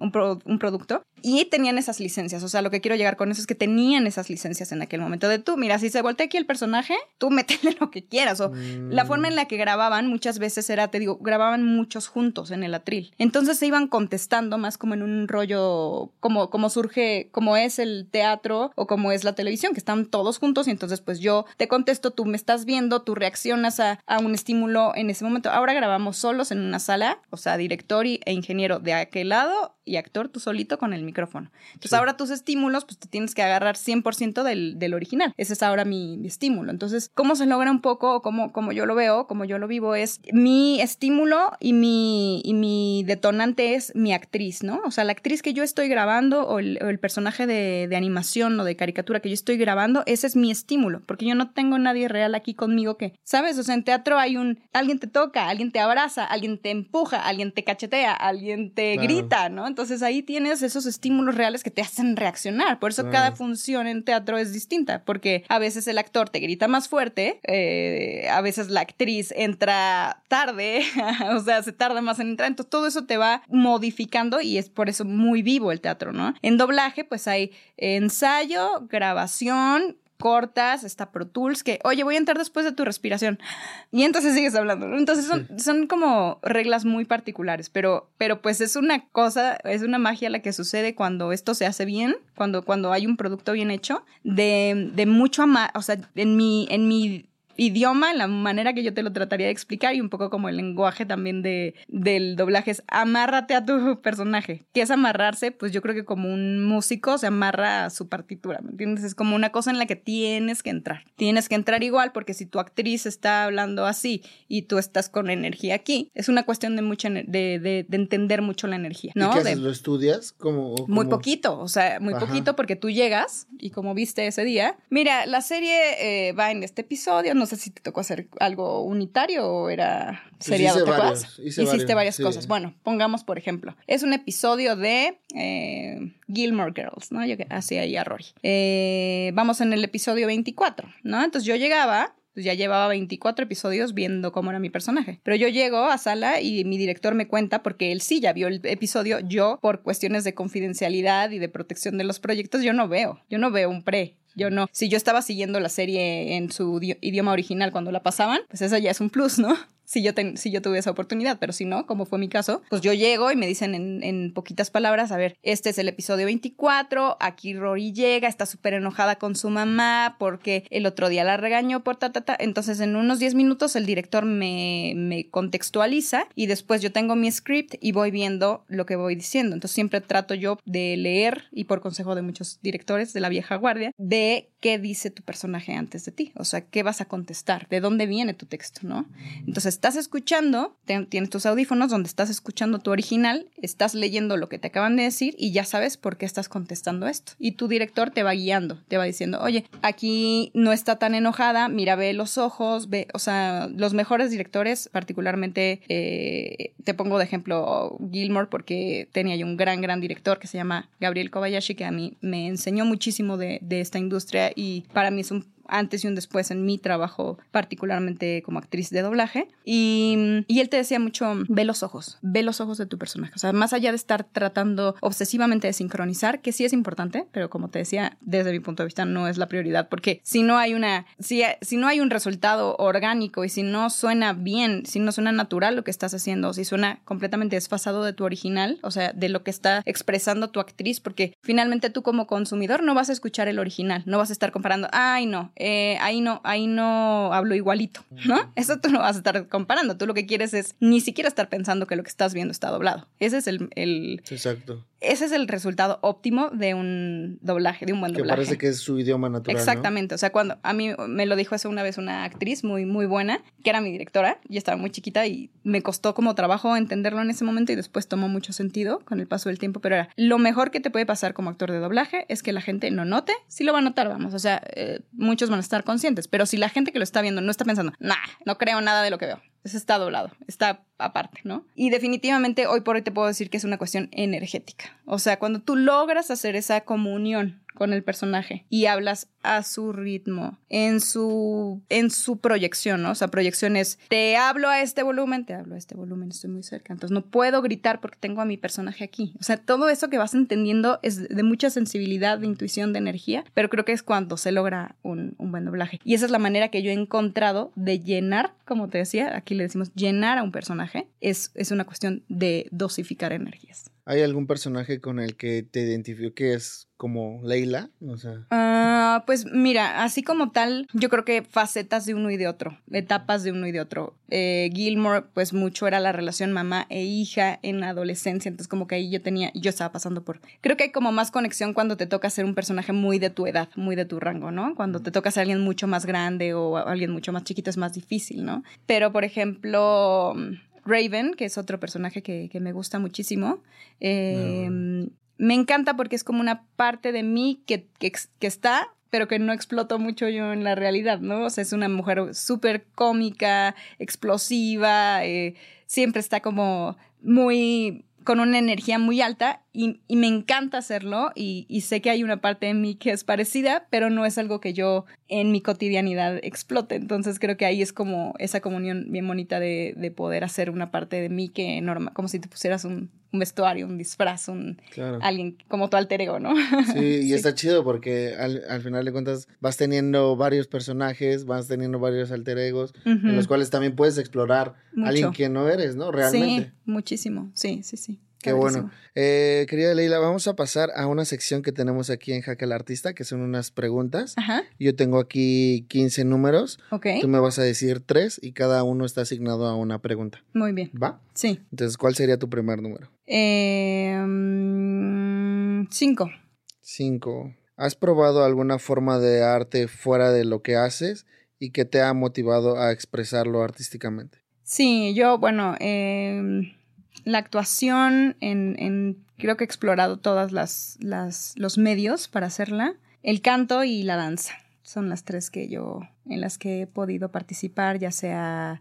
un, producto y tenían esas licencias, o sea, lo que quiero llegar con eso es que tenían esas licencias en aquel momento de tú, mira, si se voltea aquí el personaje, tú métele lo que quieras, o la forma en la que grababan muchas veces era, te digo, grababan muchos juntos en el atril, entonces se iban contestando más como en un rollo, como, como surge, como es el teatro o como es la televisión, que están todos juntos y entonces pues yo te contesto, tú me estás viendo, tú reaccionas a, a un estímulo en ese momento. Ahora grabamos solos en una sala, o sea, director e ingeniero de aquel lado y actor tú solito con el micrófono. Entonces ahora tus estímulos, pues te tienes que agarrar 100% del, del original. Ese es ahora mi, estímulo. Entonces, ¿cómo se logra un poco, o cómo, como yo lo veo, como yo lo vivo, es mi estímulo y mi, y mi detonante es mi actriz, ¿no? O sea, la actriz que yo estoy grabando o el, personaje de, de, animación o de caricatura que yo estoy grabando, ese es mi estímulo, porque yo no tengo nadie real aquí conmigo que, ¿sabes? O sea, en teatro hay un, alguien te toca, alguien te abraza, alguien te empuja, alguien te cachetea, alguien te grita, ¿no? Entonces ahí tienes esos estímulos reales que te hacen reaccionar. Por eso cada función en teatro es distinta, porque a veces el actor te grita más fuerte, eh, a veces la actriz entra tarde, o sea, se tarda más en entrar. Entonces todo eso te va modificando y es por eso muy vivo el teatro, ¿no? En doblaje, pues hay ensayo, grabación, cortas, está Pro Tools, que, oye, voy a entrar después de tu respiración. Y entonces sigues hablando, Entonces son, son como reglas muy particulares, pero, pero pues es una cosa, es una magia la que sucede cuando esto se hace bien, cuando, cuando hay un producto bien hecho, de, de mucho amar, o sea, en mi, en mi idioma, la manera que yo te lo trataría de explicar y un poco como el lenguaje también de, del doblaje es amárrate a tu personaje. ¿Qué es amarrarse? Pues yo creo que como un músico se amarra a su partitura, ¿me entiendes? Es como una cosa en la que tienes que entrar. Tienes que entrar igual porque si tu actriz está hablando así y tú estás con energía aquí, es una cuestión de mucha de, de, entender mucho la energía, ¿no? ¿Y qué ¿Lo estudias? como Muy poquito, o sea, muy poquito porque tú llegas y como viste ese día, mira, la serie eh, va en este episodio, no sé si te tocó hacer algo unitario o era pues seriado, ¿te acuerdas? Hiciste varias cosas. Bueno, pongamos por ejemplo, es un episodio de eh, Gilmore Girls, ¿no? Yo hacía ahí a Rory. Eh, vamos en el episodio 24, ¿no? Entonces yo llegaba pues ya llevaba 24 episodios viendo cómo era mi personaje. Pero yo llego a sala y mi director me cuenta, porque él sí ya vio el episodio, yo por cuestiones de confidencialidad y de protección de los proyectos, yo no veo, yo no veo un pre. Yo no. Si yo estaba siguiendo la serie en su idioma original cuando la pasaban, pues eso ya es un plus, ¿no? Si yo, si yo tuve esa oportunidad, pero si no, como fue mi caso, pues yo llego y me dicen en, en poquitas palabras, a ver, este es el episodio 24, aquí Rory llega, está súper enojada con su mamá porque el otro día la regañó por ta, ta, ta. Entonces en unos 10 minutos el director me, me contextualiza y después yo tengo mi script y voy viendo lo que voy diciendo. Entonces siempre trato yo de leer y por consejo de muchos directores de la vieja guardia, de qué dice tu personaje antes de ti, o sea, qué vas a contestar, de dónde viene tu texto, ¿no? Entonces estás escuchando, tienes tus audífonos donde estás escuchando tu original, estás leyendo lo que te acaban de decir y ya sabes por qué estás contestando esto. Y tu director te va guiando, te va diciendo, oye, aquí no está tan enojada, mira, ve los ojos, ve, o sea, los mejores directores, particularmente, eh, te pongo de ejemplo Gilmore porque tenía yo un gran, gran director que se llama Gabriel Kobayashi, que a mí me enseñó muchísimo de, de esta industria y para mí es un antes y un después en mi trabajo, particularmente como actriz de doblaje. Y, y él te decía mucho, ve los ojos, ve los ojos de tu personaje. O sea, más allá de estar tratando obsesivamente de sincronizar, que sí es importante, pero como te decía, desde mi punto de vista no es la prioridad, porque si no hay una, si, si no hay un resultado orgánico y si no suena bien, si no suena natural lo que estás haciendo, si suena completamente desfasado de tu original, o sea, de lo que está expresando tu actriz, porque finalmente tú como consumidor no vas a escuchar el original, no vas a estar comparando, ay no, eh, ahí no, ahí no hablo igualito, ¿no? Eso tú no vas a estar comparando, tú lo que quieres es ni siquiera estar pensando que lo que estás viendo está doblado. Ese es el... el Exacto ese es el resultado óptimo de un doblaje, de un buen doblaje. Que parece que es su idioma natural. Exactamente. O sea, cuando a mí me lo dijo eso una vez una actriz muy, muy buena, que era mi directora, yo estaba muy chiquita y me costó como trabajo entenderlo en ese momento y después tomó mucho sentido con el paso del tiempo, pero era lo mejor que te puede pasar como actor de doblaje es que la gente no note, sí lo va a notar, vamos, o sea, eh, muchos van a estar conscientes, pero si la gente que lo está viendo no está pensando, nah, no creo nada de lo que veo, eso está doblado, está aparte, ¿no? Y definitivamente hoy por hoy te puedo decir que es una cuestión energética. O sea, cuando tú logras hacer esa comunión con el personaje y hablas a su ritmo, en su, en su proyección, ¿no? O sea, proyección es, te hablo a este volumen, te hablo a este volumen, estoy muy cerca, entonces no puedo gritar porque tengo a mi personaje aquí. O sea, todo eso que vas entendiendo es de mucha sensibilidad, de intuición, de energía, pero creo que es cuando se logra un, un buen doblaje. Y esa es la manera que yo he encontrado de llenar, como te decía, aquí le decimos llenar a un personaje, es, es una cuestión de dosificar energías. ¿Hay algún personaje con el que te identifiques como Leila? O sea. Ah, pues mira, así como tal, yo creo que facetas de uno y de otro, etapas de uno y de otro. Eh, Gilmore, pues mucho era la relación mamá e hija en la adolescencia, entonces como que ahí yo tenía, yo estaba pasando por. Creo que hay como más conexión cuando te toca ser un personaje muy de tu edad, muy de tu rango, ¿no? Cuando te toca ser alguien mucho más grande o alguien mucho más chiquito es más difícil, ¿no? Pero por ejemplo Raven, que es otro personaje que, me gusta muchísimo. Em, me encanta porque es como una parte de mí que, que, está, pero que no exploto mucho yo en la realidad, ¿no? O sea, es una mujer súper cómica, explosiva, eh, siempre está como muy con una energía muy alta y, me encanta hacerlo y, sé que hay una parte de mí que es parecida, pero no es algo que yo en mi cotidianidad explote. Entonces creo que ahí es como esa comunión bien bonita de, poder hacer una parte de mí que normal, como si te pusieras un, vestuario, un disfraz, un alguien como tu alter ego, ¿no? Sí, y está chido porque al, final de cuentas vas teniendo varios personajes, vas teniendo varios alter egos, en los cuales también puedes explorar a alguien que no eres, ¿no? Realmente. Sí, muchísimo, sí, sí, sí. Qué bueno. Eh, querida Leila, vamos a pasar a una sección que tenemos aquí en Jaque al Artista, que son unas preguntas. Ajá. Yo tengo aquí 15 números. Ok. Tú me vas a decir tres y cada uno está asignado a una pregunta. Muy bien. ¿Va? Sí. Entonces, ¿cuál sería tu primer número? Eh, cinco. Cinco. ¿Has probado alguna forma de arte fuera de lo que haces y que te ha motivado a expresarlo artísticamente? Sí, yo, bueno, eh la actuación en, creo que he explorado todas las, los medios para hacerla. El canto y la danza son las tres que yo, en las que he podido participar, ya sea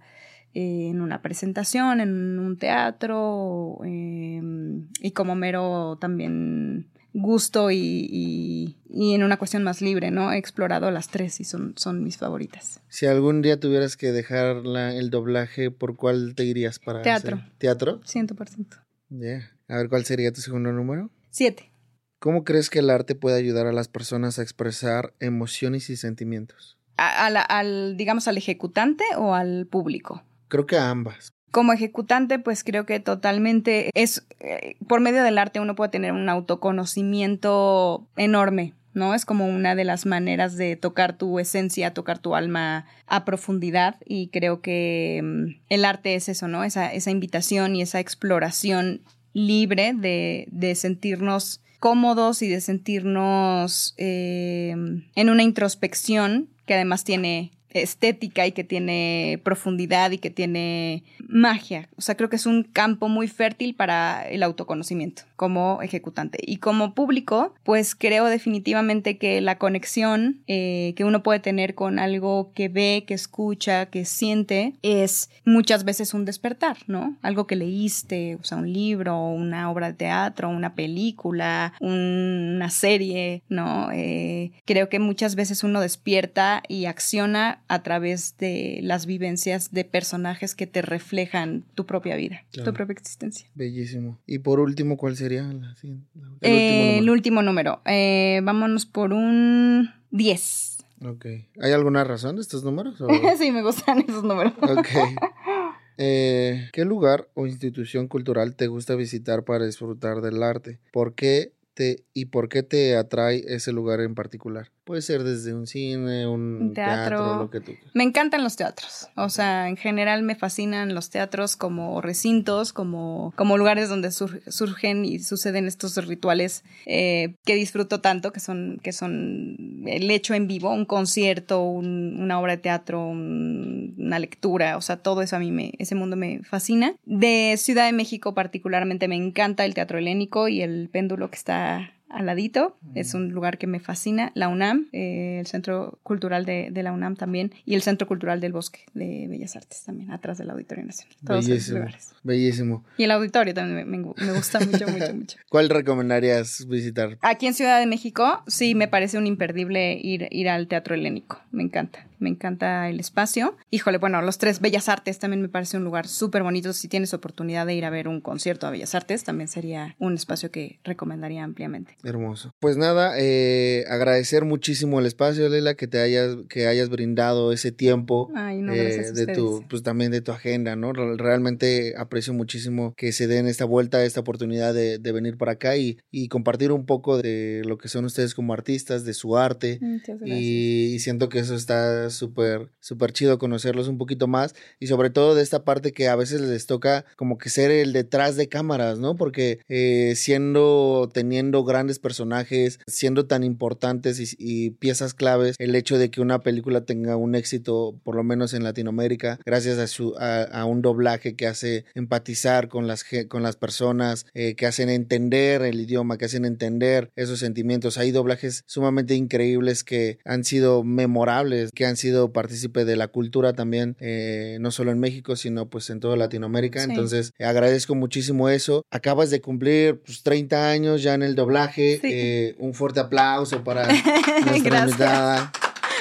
eh, en una presentación, en un teatro, em, y como mero también gusto y, en una cuestión más libre, ¿no? He explorado las tres y son, son mis favoritas. Si algún día tuvieras que dejar el doblaje, ¿por cuál te irías para Teatro. ¿Teatro? 100%. Ya. A ver, ¿cuál sería tu segundo número? Siete. ¿Cómo crees que el arte puede ayudar a las personas a expresar emociones y sentimientos? al, digamos, al ejecutante o al público? Creo que a ambas. Como ejecutante, pues creo que totalmente es, eh, por medio del arte uno puede tener un autoconocimiento enorme, ¿no? Es como una de las maneras de tocar tu esencia, tocar tu alma a profundidad y creo que mm, el arte es eso, ¿no? Esa, esa invitación y esa exploración libre de, de sentirnos cómodos y de sentirnos eh, en una introspección que además tiene estética y que tiene profundidad y que tiene magia. O sea, creo que es un campo muy fértil para el autoconocimiento como ejecutante. Y como público, pues creo definitivamente que la conexión eh, que uno puede tener con algo que ve, que escucha, que siente, es muchas veces un despertar, ¿no? Algo que leíste, o sea, un libro, una obra de teatro, una película, una serie, ¿no? Eh, creo que muchas veces uno despierta y acciona a través de las vivencias de personajes que te reflejan tu propia vida, tu propia existencia. Bellísimo. Y por último, ¿cuál sería la, el, último número? Eh, vámonos por un 10. Ok. ¿Hay alguna razón de estos números? sí, me gustan esos números. ok. Eh, ¿Qué lugar o institución cultural te gusta visitar para disfrutar del arte? ¿Por qué te, y por qué te atrae ese lugar en particular? Puede ser desde un cine, un teatro, lo que tú Me encantan los teatros. O sea, en general me fascinan los teatros como recintos, como, como lugares donde surgen y suceden estos rituales eh, que disfruto tanto, que son, que son el hecho en vivo, un concierto, una obra de teatro, una lectura. O sea, todo eso a mí, me, ese mundo me fascina. De Ciudad de México particularmente me encanta el teatro helénico y el péndulo que está al ladito. Es un lugar que me fascina. La UNAM, eh, el Centro Cultural de, la UNAM también, y el Centro Cultural del Bosque de Bellas Artes también, atrás del Auditorio Nacional. Todos bellísimo, lugares. Bellísimo. Y el auditorio también me, me gusta mucho, mucho, mucho. ¿Cuál recomendarías visitar? Aquí en Ciudad de México, sí, me parece un imperdible ir, ir al Teatro Helénico. Me encanta me encanta el espacio. Híjole, bueno, los tres Bellas Artes también me parece un lugar súper bonito. Si tienes oportunidad de ir a ver un concierto a Bellas Artes, también sería un espacio que recomendaría ampliamente. Hermoso. Pues nada, eh, agradecer muchísimo el espacio, Lela, que te hayas, que hayas brindado ese tiempo eh, de tu, pues también de tu agenda, ¿no? Realmente aprecio muchísimo que se den esta vuelta, esta oportunidad de, venir para acá y, y, compartir un poco de lo que son ustedes como artistas, de su arte. Y, y siento que eso está súper, súper chido conocerlos un poquito más y sobre todo de esta parte que a veces les toca como que ser el detrás de cámaras, ¿no? Porque eh, siendo, teniendo grandes personajes, siendo tan importantes y, piezas claves, el hecho de que una película tenga un éxito, por lo menos en Latinoamérica, gracias a, su, a, un doblaje que hace empatizar con las, con las personas, eh, que hacen entender el idioma, que hacen entender esos sentimientos. Hay doblajes sumamente increíbles que han sido memorables, que han sido partícipe de la cultura también, eh, no solo en México, sino pues en toda Latinoamérica. Entonces, agradezco muchísimo eso. Acabas de cumplir pues 30 años ya en el doblaje. Eh, un fuerte aplauso para nuestra invitada.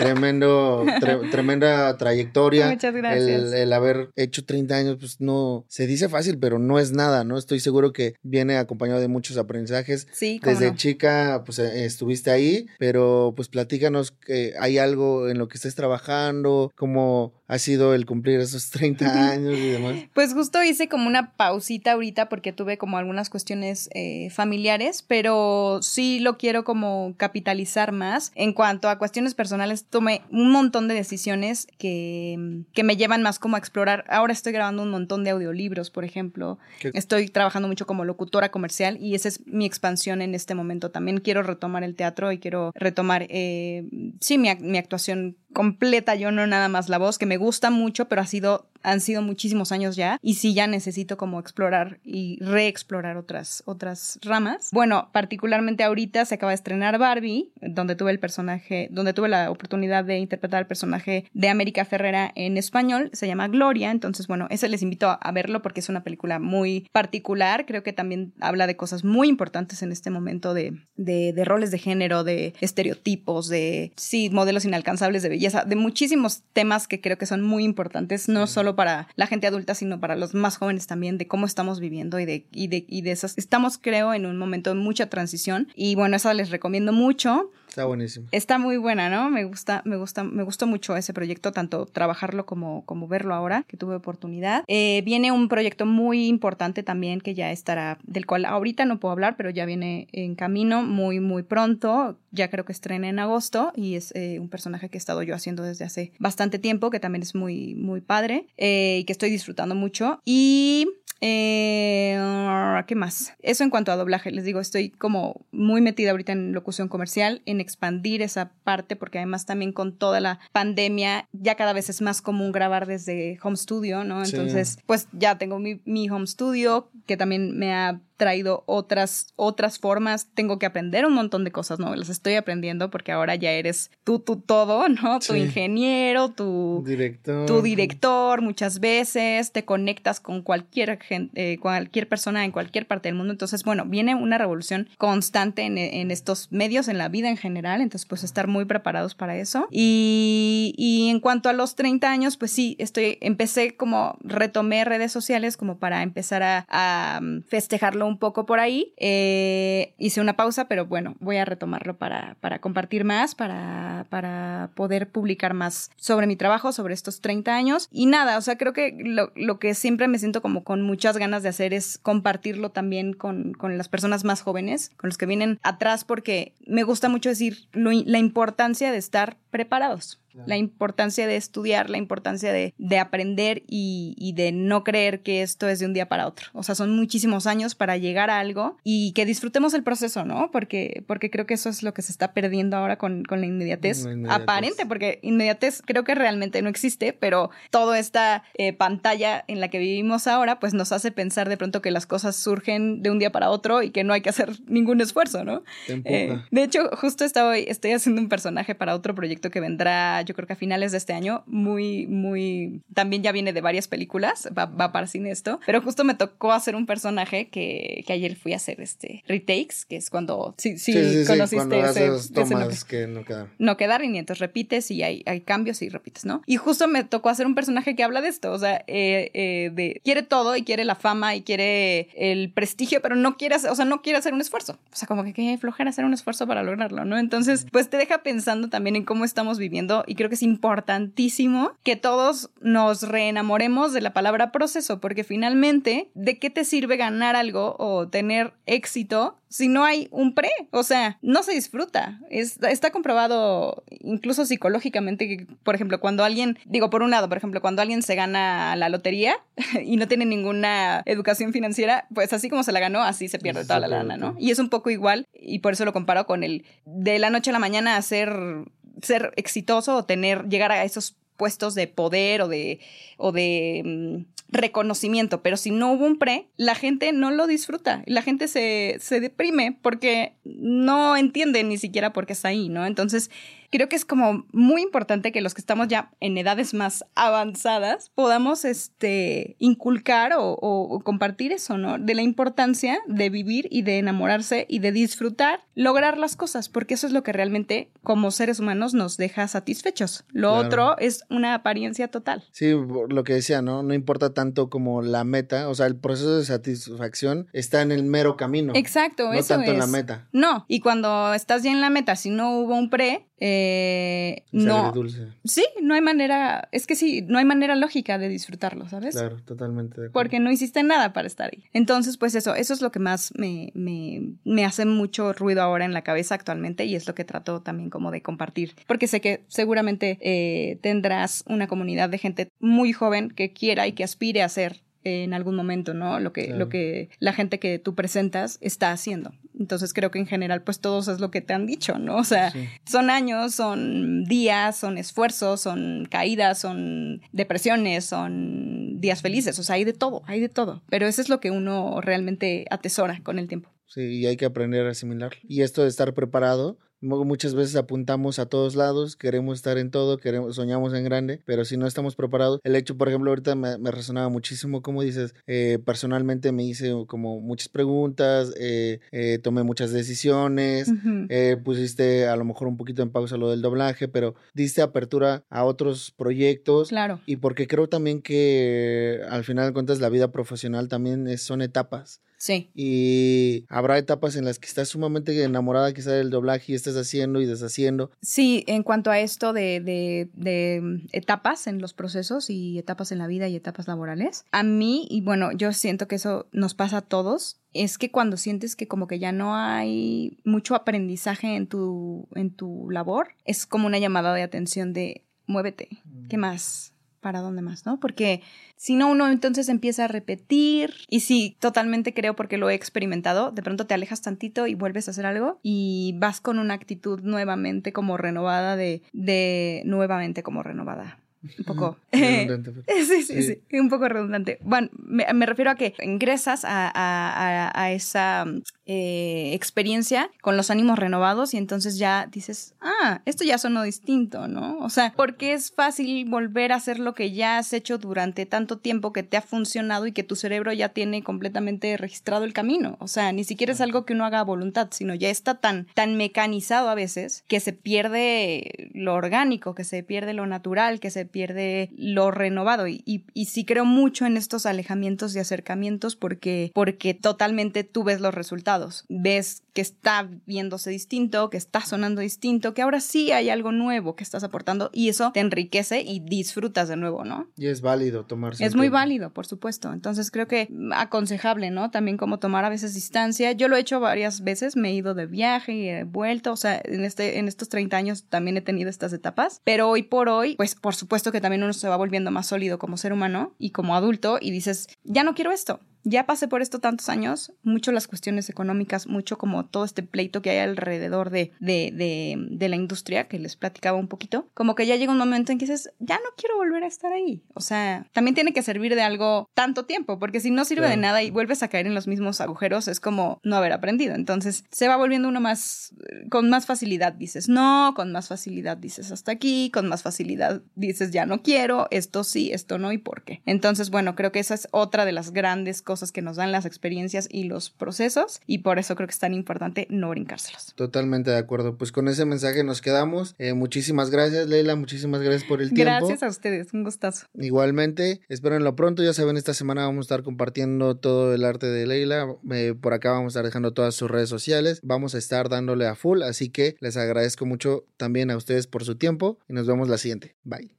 Tremendo, tremenda trayectoria. Muchas gracias. El, haber hecho 30 años, pues no, se dice fácil, pero no es nada, ¿no? Estoy seguro que viene acompañado de muchos aprendizajes. Sí, Desde chica, pues eh, estuviste ahí, pero pues platícanos que hay algo en lo que estés trabajando, cómo ha sido el cumplir esos 30 años y demás? Pues justo hice como una pausita ahorita porque tuve como algunas cuestiones eh, familiares, pero sí lo quiero como capitalizar más. En cuanto a cuestiones personales, tomé un montón de decisiones que, que me llevan más como a explorar. Ahora estoy grabando un montón de audiolibros, por ejemplo. Estoy trabajando mucho como locutora comercial y esa es mi expansión en este momento. También quiero retomar el teatro y quiero retomar, eh, sí, mi, mi actuación completa, yo no nada más la voz, que me gusta mucho, pero ha sido han sido muchísimos años ya y sí ya necesito como explorar y reexplorar otras, otras ramas. Bueno, particularmente ahorita se acaba de estrenar Barbie, donde tuve el personaje, donde tuve la oportunidad de interpretar el personaje de América Ferrera en español, se llama Gloria, entonces bueno, ese les invito a verlo porque es una película muy particular, creo que también habla de cosas muy importantes en este momento de, de, de roles de género, de estereotipos, de, sí, modelos inalcanzables de belleza, de muchísimos temas que creo que son muy importantes, no solo para la gente adulta, sino para los más jóvenes también, de cómo estamos viviendo y de, y de, y de esas. Estamos, creo, en un momento de mucha transición y bueno, eso les recomiendo mucho. Está buenísimo. Está muy buena, ¿no? Me gusta, me gusta, me gustó mucho ese proyecto, tanto trabajarlo como, como verlo ahora, que tuve oportunidad. Eh, viene un proyecto muy importante también que ya estará, del cual ahorita no puedo hablar, pero ya viene en camino muy, muy pronto. Ya creo que estrena en agosto y es eh, un personaje que he estado yo haciendo desde hace bastante tiempo, que también es muy, muy padre eh, y que estoy disfrutando mucho. Y Eh, ¿Qué más? Eso en cuanto a doblaje, les digo, estoy como muy metida ahorita en locución comercial, en expandir esa parte, porque además también con toda la pandemia ya cada vez es más común grabar desde home studio, ¿no? Entonces, pues ya tengo mi, mi home studio, que también me ha traído otras, otras formas. Tengo que aprender un montón de cosas, ¿no? Las estoy aprendiendo porque ahora ya eres tú, tú todo, ¿no? Tu ingeniero, tu director. tu director muchas veces, te conectas con cualquier, gente, eh, cualquier persona en cualquier parte del mundo. Entonces, bueno, viene una revolución constante en, en, estos medios, en la vida en general. Entonces, pues estar muy preparados para eso. Y, y en cuanto a los 30 años, pues sí, estoy, empecé como retomé redes sociales como para empezar a, a festejarlo un poco por ahí. Eh, hice una pausa, pero bueno, voy a retomarlo para, para compartir más, para, para poder publicar más sobre mi trabajo, sobre estos 30 años. Y nada, o sea, creo que lo, lo que siempre me siento como con muchas ganas de hacer es compartirlo también con, con las personas más jóvenes, con los que vienen atrás, porque me gusta mucho decir la importancia de estar preparados. La importancia de estudiar, la importancia de, de aprender y, y, de no creer que esto es de un día para otro. O sea, son muchísimos años para llegar a algo y que disfrutemos el proceso, ¿no? Porque, porque creo que eso es lo que se está perdiendo ahora con, con la inmediatez, aparente, porque inmediatez creo que realmente no existe, pero toda esta eh, pantalla en la que vivimos ahora, pues nos hace pensar de pronto que las cosas surgen de un día para otro y que no hay que hacer ningún esfuerzo, ¿no? Eh, de hecho, justo estaba, estoy haciendo un personaje para otro proyecto que vendrá yo creo que a finales de este año, muy, muy, también ya viene de varias películas, va, va para cine esto, pero justo me tocó hacer un personaje que, que ayer fui a hacer este retakes, que es cuando, sí, sí, conociste ese, tomas que no quedan. No quedan y entonces repites y hay, hay cambios y repites, ¿no? Y justo me tocó hacer un personaje que habla de esto, o sea, eh, eh, de, quiere todo y quiere la fama y quiere el prestigio, pero no quiere, o sea, no quiere hacer un esfuerzo. O sea, como que qué flojera hacer un esfuerzo para lograrlo, ¿no? Entonces, pues te deja pensando también en cómo estamos viviendo y creo que es importantísimo que todos nos reenamoremos de la palabra proceso, porque finalmente, ¿de qué te sirve ganar algo o tener éxito si no hay un pre? O sea, no se disfruta. está comprobado incluso psicológicamente que, por ejemplo, cuando alguien, digo, por un lado, por ejemplo, cuando alguien se gana la lotería y no tiene ninguna educación financiera, pues así como se la ganó, así se pierde toda la lana, ¿no? Y es un poco igual, y por eso lo comparo con el de la noche a la mañana hacer ser exitoso o tener, llegar a esos puestos de poder o de, o de mm, reconocimiento, pero si no hubo un pre, la gente no lo disfruta, la gente se, se deprime porque no entiende ni siquiera por qué está ahí, ¿no? Entonces, creo que es como muy importante que los que estamos ya en edades más avanzadas podamos este, inculcar o, compartir eso, ¿no? De la importancia de vivir y de enamorarse y de disfrutar, lograr las cosas, porque eso es lo que realmente como seres humanos nos deja satisfechos. Lo otro es una apariencia total. Sí, lo que decía, ¿no? No importa tanto como la meta, o sea, el proceso de satisfacción está en el mero camino. Exacto, no tanto en la meta. No, y cuando estás ya en la meta, si no hubo un pre, eh, no. Sí, no hay manera, es que sí, no hay manera lógica de disfrutarlo, ¿sabes? Claro, totalmente. Porque no hiciste nada para estar ahí. Entonces, pues eso, eso es lo que más me, me, me hace mucho ruido ahora en la cabeza actualmente y es lo que trato también como de compartir. Porque sé que seguramente eh, tendrás una comunidad de gente muy joven que quiera y que aspire a ser en algún momento, ¿no? Lo que, lo que la gente que tú presentas está haciendo. Entonces creo que en general, pues todos es lo que te han dicho, ¿no? O sea, son años, son días, son esfuerzos, son caídas, son depresiones, son días felices, o sea, hay de todo, hay de todo. Pero eso es lo que uno realmente atesora con el tiempo. Sí, y hay que aprender a asimilar. Y esto de estar preparado Muchas veces apuntamos a todos lados, queremos estar en todo, queremos, soñamos en grande, pero si no estamos preparados, el hecho, por ejemplo, ahorita me, resonaba muchísimo, como dices, eh, personalmente me hice como muchas preguntas, eh, eh, tomé muchas decisiones, pusiste a lo mejor un poquito en pausa lo del doblaje, pero diste apertura a otros proyectos. Claro. Y porque creo también que al final de cuentas la vida profesional también son etapas. Sí. Y habrá etapas en las que estás sumamente enamorada quizá del doblaje y estás haciendo y deshaciendo. Sí, en cuanto a esto de, de, de, mm, etapas en los procesos y etapas en la vida y etapas laborales, a mí, y bueno, yo siento que eso nos pasa a todos, es que cuando sientes que como que ya no hay mucho aprendizaje en tu, en tu labor, es como una llamada de atención de muévete, ¿qué mm. más? ¿Para dónde más, no? Porque si no, uno entonces empieza a repetir y sí, totalmente creo porque lo he experimentado, de pronto te alejas tantito y vuelves a hacer algo y vas con una actitud nuevamente como renovada de, de nuevamente como renovada un poco. Redundante. sí, sí, sí, un poco redundante. Bueno, me, refiero a que ingresas a, a, a esa eh, experiencia con los ánimos renovados y entonces ya dices, ah, esto ya sonó distinto, ¿no? O sea, porque es fácil volver a hacer lo que ya has hecho durante tanto tiempo que te ha funcionado y que tu cerebro ya tiene completamente registrado el camino. O sea, ni siquiera es algo que uno haga a voluntad, sino ya está tan, tan mecanizado a veces que se pierde lo orgánico, que se pierde lo natural, que se pierde lo renovado. Y, y, y sí creo mucho en estos alejamientos y acercamientos porque, porque totalmente tú ves los resultados ves que está viéndose distinto, que está sonando distinto, que ahora sí hay algo nuevo que estás aportando y eso te enriquece y disfrutas de nuevo, ¿no? Y es válido tomarse. Es muy válido, por supuesto. Entonces creo que aconsejable, ¿no? También como tomar a veces distancia. Yo lo he hecho varias veces, me he ido de viaje y he vuelto, o sea, en, este, en estos 30 años también he tenido estas etapas, pero hoy por hoy, pues por supuesto que también uno se va volviendo más sólido como ser humano y como adulto y dices, ya no quiero esto, ya pasé por esto tantos años, mucho las cuestiones económicas, mucho como todo este pleito que hay alrededor de, de, de, de, la industria, que les platicaba un poquito, como que ya llega un momento en que dices, ya no quiero volver a estar ahí. O sea, también tiene que servir de algo tanto tiempo, porque si no sirve de nada y vuelves a caer en los mismos agujeros, es como no haber aprendido. Entonces se va volviendo uno más, con más facilidad dices no, con más facilidad dices hasta aquí, con más facilidad dices ya no quiero, esto sí, esto no y por qué. Entonces, bueno, creo que esa es otra de las grandes cosas que nos dan las experiencias y los procesos y por eso creo que es tan importante no brincárselos. Totalmente de acuerdo. Pues con ese mensaje nos quedamos. Eh, muchísimas gracias, Leila. Muchísimas gracias por el tiempo. Gracias a ustedes. Un gustazo. Igualmente. Espérenlo pronto. Ya saben, esta semana vamos a estar compartiendo todo el arte de Leila. Eh, por acá vamos a estar dejando todas sus redes sociales. Vamos a estar dándole a full. Así que les agradezco mucho también a ustedes por su tiempo y nos vemos la siguiente. Bye.